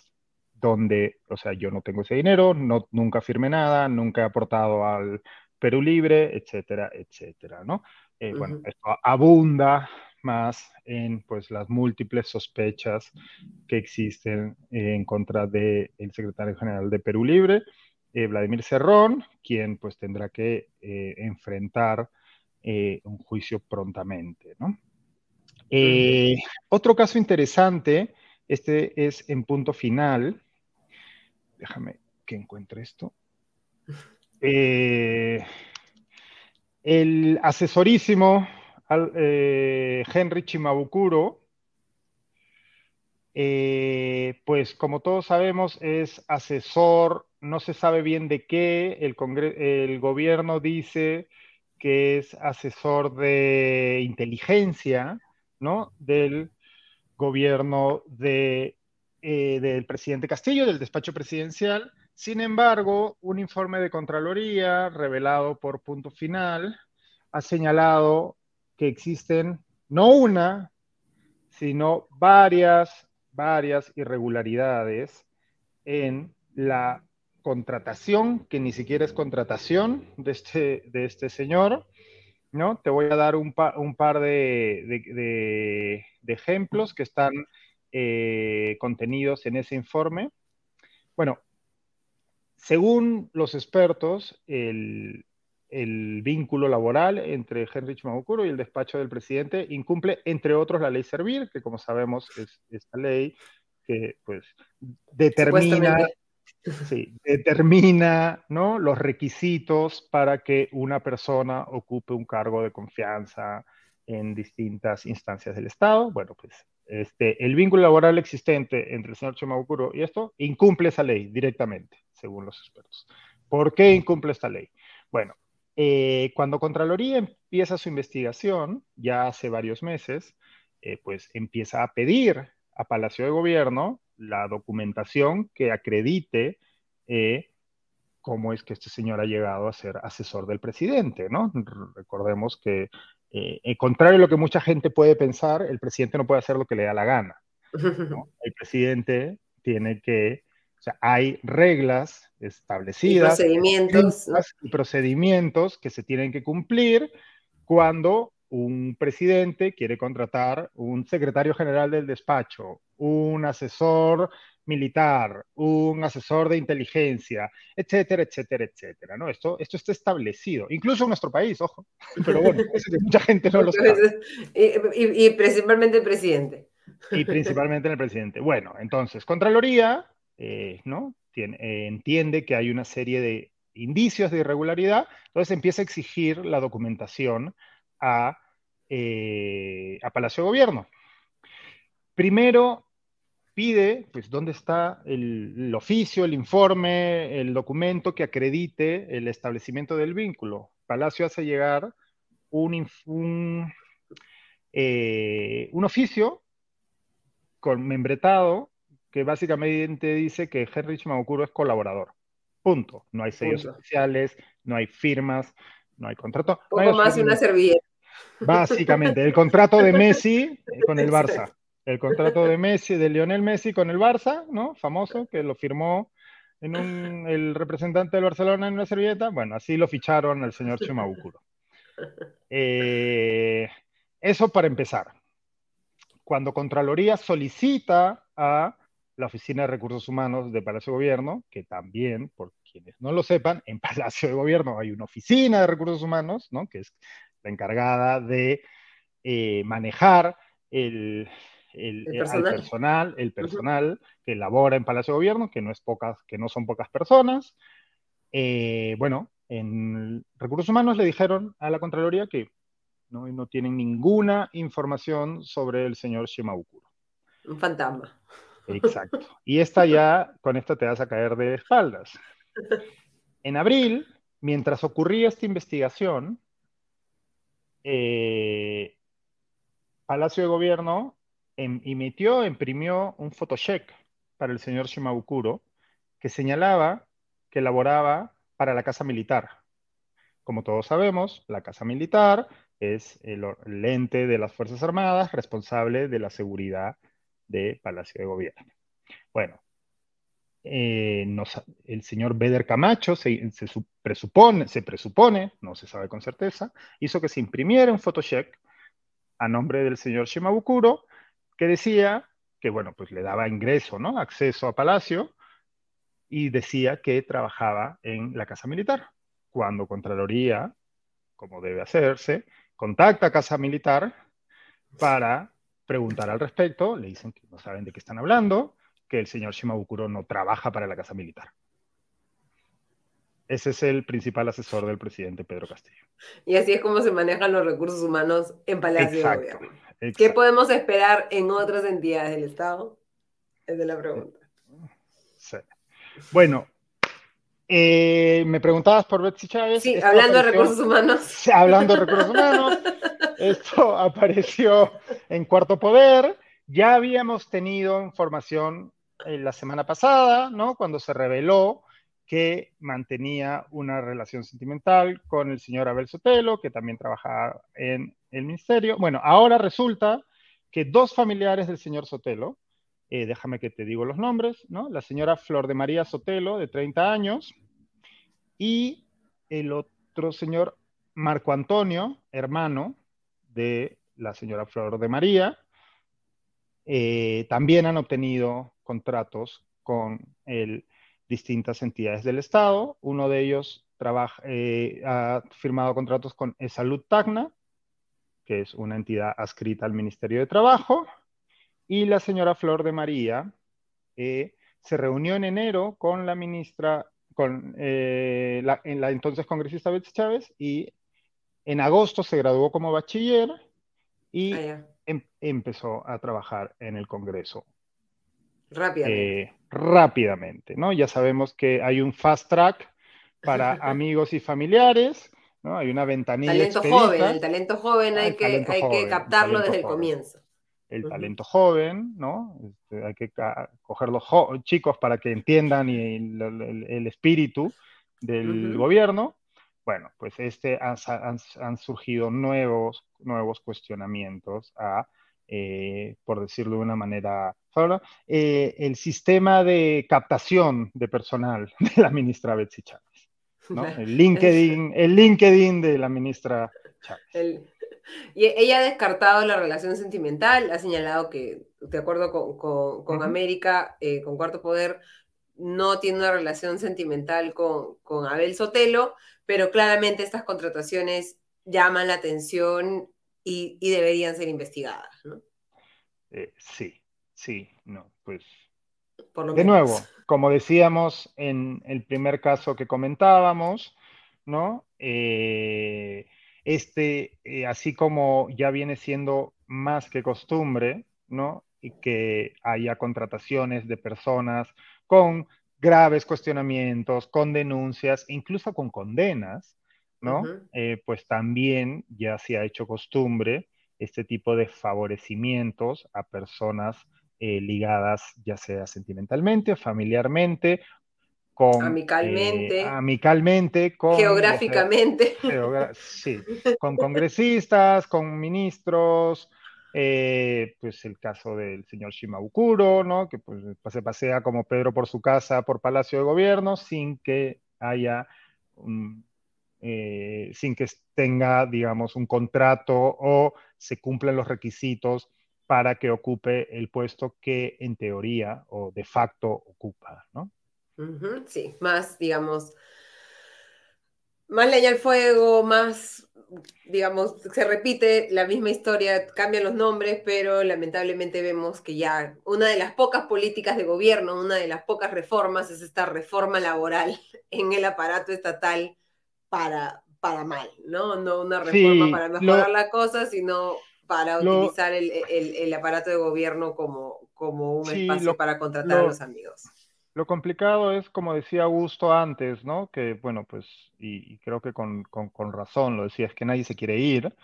donde, o sea, yo no tengo ese dinero, no, nunca firmé nada, nunca he aportado al Perú Libre, etcétera, etcétera, ¿no? Eh, bueno, esto abunda más en pues, las múltiples sospechas que existen en contra del secretario general de Perú Libre, eh, Vladimir Cerrón, quien pues tendrá que eh, enfrentar un juicio prontamente. otro caso interesante, este es en punto final, déjame que encuentre esto. el asesorísimo eh, Henry Chimabukuro, eh, pues como todos sabemos es asesor, no se sabe bien de qué, el, el gobierno dice que es asesor de inteligencia, ¿no? Del gobierno de, eh, del presidente Castillo, del despacho presidencial. Sin embargo, un informe de Contraloría revelado por Punto Final ha señalado que existen no una, sino varias, varias irregularidades en la contratación, que ni siquiera es contratación de este, de este señor, ¿no? Te voy a dar un, par de, ejemplos que están eh, contenidos en ese informe. Bueno, según los expertos, el, el vínculo laboral entre Henrich Mabukuro y el despacho del presidente incumple, entre otros, la ley Servir, que como sabemos es esta ley que pues determina, determina ¿no? los requisitos para que una persona ocupe un cargo de confianza en distintas instancias del Estado. Bueno, pues este, el vínculo laboral existente entre el señor Chimabukuro y esto incumple esa ley directamente, según los expertos. ¿Por qué incumple esta ley? Bueno, eh, cuando Contraloría empieza su investigación, ya hace varios meses, eh, pues empieza a pedir a Palacio de Gobierno la documentación que acredite eh, cómo es que este señor ha llegado a ser asesor del presidente, ¿no? Recordemos que, en contrario a lo que mucha gente puede pensar, el presidente no puede hacer lo que le da la gana. El presidente tiene que o sea, hay reglas establecidas, procedimientos, y procedimientos que se tienen que cumplir cuando un presidente quiere contratar un secretario general del despacho, un asesor militar, un asesor de inteligencia, etcétera, etcétera, etcétera. ¿no? Esto, esto está establecido, incluso en nuestro país, ojo, pero bueno, mucha gente no lo sabe. Y, y principalmente el presidente. Y principalmente en el presidente. Bueno, entonces, Contraloría eh, ¿no? Eh, entiende que hay una serie de indicios de irregularidad, entonces empieza a exigir la documentación a, eh, a Palacio de Gobierno. Primero pide, pues, dónde está el, oficio, el informe, el documento que acredite el establecimiento del vínculo. Palacio hace llegar un, un, un oficio con membretado que básicamente dice que Henry Shimabukuro es colaborador. Punto. No hay sellos oficiales, no hay firmas, no hay contrato. Poco más que una servilleta. Básicamente, el contrato de Messi con el Barça. El contrato de Messi, de Lionel Messi con el Barça, ¿no? Famoso, que lo firmó en el representante del Barcelona en una servilleta. Bueno, así lo ficharon al señor Shimabukuro. Eh, eso para empezar. Cuando Contraloría solicita a la Oficina de Recursos Humanos de Palacio de Gobierno, que también, por quienes no lo sepan, en Palacio de Gobierno hay una Oficina de Recursos Humanos, ¿no? que es la encargada de eh, manejar el, el, eh, personal, el personal que labora en Palacio de Gobierno, que no, es pocas, que no son pocas personas. Eh, bueno, en Recursos Humanos le dijeron a la Contraloría que no, no tienen ninguna información sobre el señor Shimabukuro. Un fantasma. Exacto. Y esta ya, con esta te vas a caer de espaldas. En abril, mientras ocurría esta investigación, eh, Palacio de Gobierno emitió, imprimió un photocheck para el señor Shimabukuro que señalaba que laboraba para la Casa Militar. Como todos sabemos, la Casa Militar es el, el ente de las Fuerzas Armadas responsable de la seguridad de Palacio de Gobierno. Bueno, eh, el señor Beder Camacho se, presupone, se presupone, no se sabe con certeza, hizo que se imprimiera un photocheck a nombre del señor Shimabukuro que decía que, bueno, pues le daba ingreso, ¿no? Acceso a Palacio y decía que trabajaba en la Casa Militar. Cuando Contraloría, como debe hacerse, contacta a Casa Militar para preguntar al respecto, le dicen que no saben de qué están hablando, que el señor Shimabukuro no trabaja para la Casa Militar. Ese es el principal asesor del presidente Pedro Castillo. Y así es como se manejan los recursos humanos en Palacio de ¿Qué podemos esperar en otras entidades del Estado? Es de la pregunta. Bueno, eh, me preguntabas por Betsy Chávez. Sí, hablando de recursos humanos. Hablando de recursos humanos. Esto apareció en Cuarto Poder. Ya habíamos tenido información eh, la semana pasada, ¿no? Cuando se reveló que mantenía una relación sentimental con el señor Abel Sotelo, que también trabajaba en el ministerio. Bueno, ahora resulta que dos familiares del señor Sotelo, eh, déjame que te digo los nombres, ¿no? La señora Flor de María Sotelo, de 30 años, y el otro señor Marco Antonio, hermano de la señora Flor de María, eh, también han obtenido contratos con distintas entidades del Estado. Uno de ellos eh, ha firmado contratos con Salud Tacna, que es una entidad adscrita al Ministerio de Trabajo, y la señora Flor de María eh, se reunió en enero con la ministra, con la, en la entonces congresista Betsy Chávez, y en agosto se graduó como bachiller y ah, em, empezó a trabajar en el Congreso. Rápidamente. Eh, rápidamente, ¿no? Ya sabemos que hay un fast track para amigos y familiares, ¿no? Hay una ventanilla. Talento joven, el talento joven hay, que, hay que captarlo desde el comienzo. El talento joven, ¿no? Este, hay que coger los chicos para que entiendan el, espíritu del gobierno. Bueno, pues este han, surgido nuevos, nuevos cuestionamientos a, eh, por decirlo de una manera eh, el sistema de captación de personal de la ministra Betsy Chávez. El, LinkedIn, el LinkedIn de la ministra Chávez. y ella ha descartado la relación sentimental, ha señalado que, de acuerdo con, América, eh, con Cuarto Poder, no tiene una relación sentimental con, con Abel Sotelo, pero claramente estas contrataciones llaman la atención y, deberían ser investigadas. ¿no? Eh, sí, Sí, no, pues. de nuevo, como decíamos en el primer caso que comentábamos, ¿no? Eh, este, eh, así como ya viene siendo más que costumbre, ¿no? Y que haya contrataciones de personas con graves cuestionamientos, con denuncias, incluso con condenas, ¿no? Eh, pues también ya se ha hecho costumbre este tipo de favorecimientos a personas eh, ligadas ya sea sentimentalmente, familiarmente, con, amicalmente, eh, amicalmente con, geográficamente, sí, con congresistas, con ministros, eh, pues el caso del señor Shimabukuro, ¿no? que pues, se pasea como Pedro por su casa, por Palacio de Gobierno, sin que haya sin que tenga, digamos, un contrato o se cumplan los requisitos para que ocupe el puesto que en teoría o de facto ocupa, ¿no? sí, más, digamos, más leña al fuego, más, digamos, se repite la misma historia, cambian los nombres, pero lamentablemente vemos que ya una de las pocas políticas de gobierno, una de las pocas reformas es esta reforma laboral en el aparato estatal para, para mal, ¿no? No una reforma para mejorar la cosa, sino para utilizar el, aparato de gobierno como, como un espacio para contratar a los amigos. Lo complicado es, como decía Augusto antes, ¿no? Que, bueno, pues, y, creo que con, razón lo decía, es que nadie se quiere ir,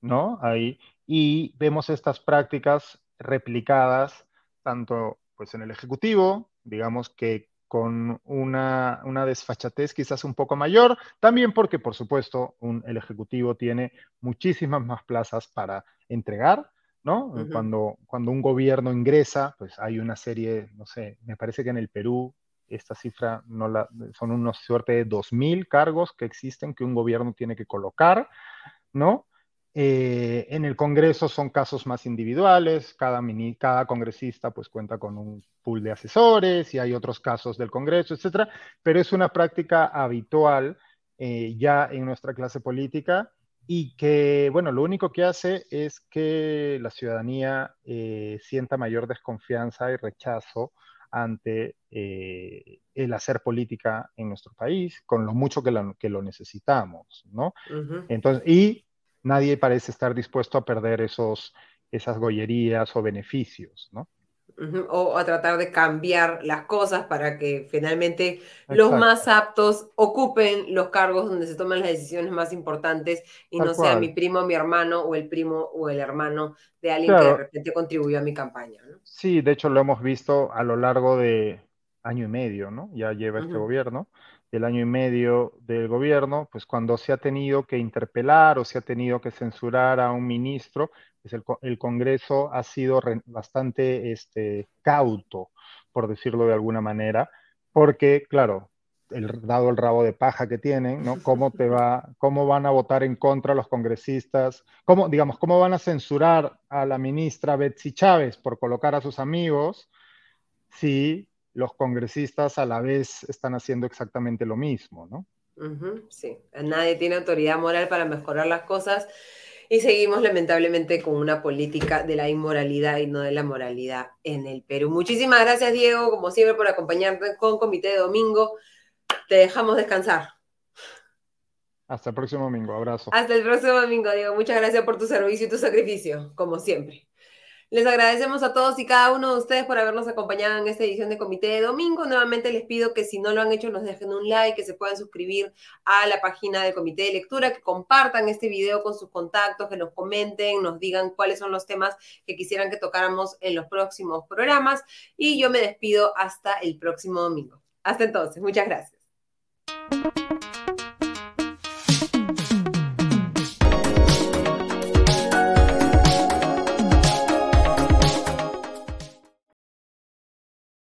¿no? Ahí, y vemos estas prácticas replicadas tanto pues en el Ejecutivo, digamos que con una, desfachatez quizás un poco mayor, también porque, por supuesto, el Ejecutivo tiene muchísimas más plazas para entregar, ¿no? cuando, cuando un gobierno ingresa, pues hay una serie, no sé, me parece que en el Perú esta cifra no la, son una suerte de 2.000 cargos que existen que un gobierno tiene que colocar, ¿no? Eh, en el Congreso son casos más individuales, cada, cada congresista pues cuenta con un pool de asesores y hay otros casos del Congreso, etcétera, pero es una práctica habitual eh, ya en nuestra clase política y que, bueno, lo único que hace es que la ciudadanía eh, sienta mayor desconfianza y rechazo ante el hacer política en nuestro país, con lo mucho que lo, que lo necesitamos, ¿no? Entonces, y nadie parece estar dispuesto a perder esos, esas gollerías o beneficios, ¿no? O a tratar de cambiar las cosas para que finalmente los más aptos ocupen los cargos donde se toman las decisiones más importantes y no sea mi primo, mi hermano o el primo o el hermano de alguien que de repente contribuyó a mi campaña. ¿no? Sí, de hecho lo hemos visto a lo largo de año y medio, ¿no? Ya lleva este gobierno, del año y medio del gobierno, pues cuando se ha tenido que interpelar o se ha tenido que censurar a un ministro, pues el, Congreso ha sido bastante este, cauto, por decirlo de alguna manera, porque, claro, dado el rabo de paja que tienen. ¿Cómo, te va, ¿Cómo van a votar en contra los congresistas? ¿Cómo, digamos, cómo van a censurar a la ministra Betsy Chávez por colocar a sus amigos si los congresistas a la vez están haciendo exactamente lo mismo, ¿no? sí, nadie tiene autoridad moral para mejorar las cosas y seguimos lamentablemente con una política de la inmoralidad y no de la moralidad en el Perú. Muchísimas gracias, Diego, como siempre, por acompañarte con Comité de Domingo. Te dejamos descansar. Hasta el próximo domingo. Abrazo. Hasta el próximo domingo, Diego. Muchas gracias por tu servicio y tu sacrificio, como siempre. Les agradecemos a todos y cada uno de ustedes por habernos acompañado en esta edición de Comité de Domingo. Nuevamente les pido que si no lo han hecho nos dejen un like, que se puedan suscribir a la página del Comité de Lectura, que compartan este video con sus contactos, que nos comenten, nos digan cuáles son los temas que quisieran que tocáramos en los próximos programas. Y yo me despido hasta el próximo domingo. Hasta entonces, muchas gracias.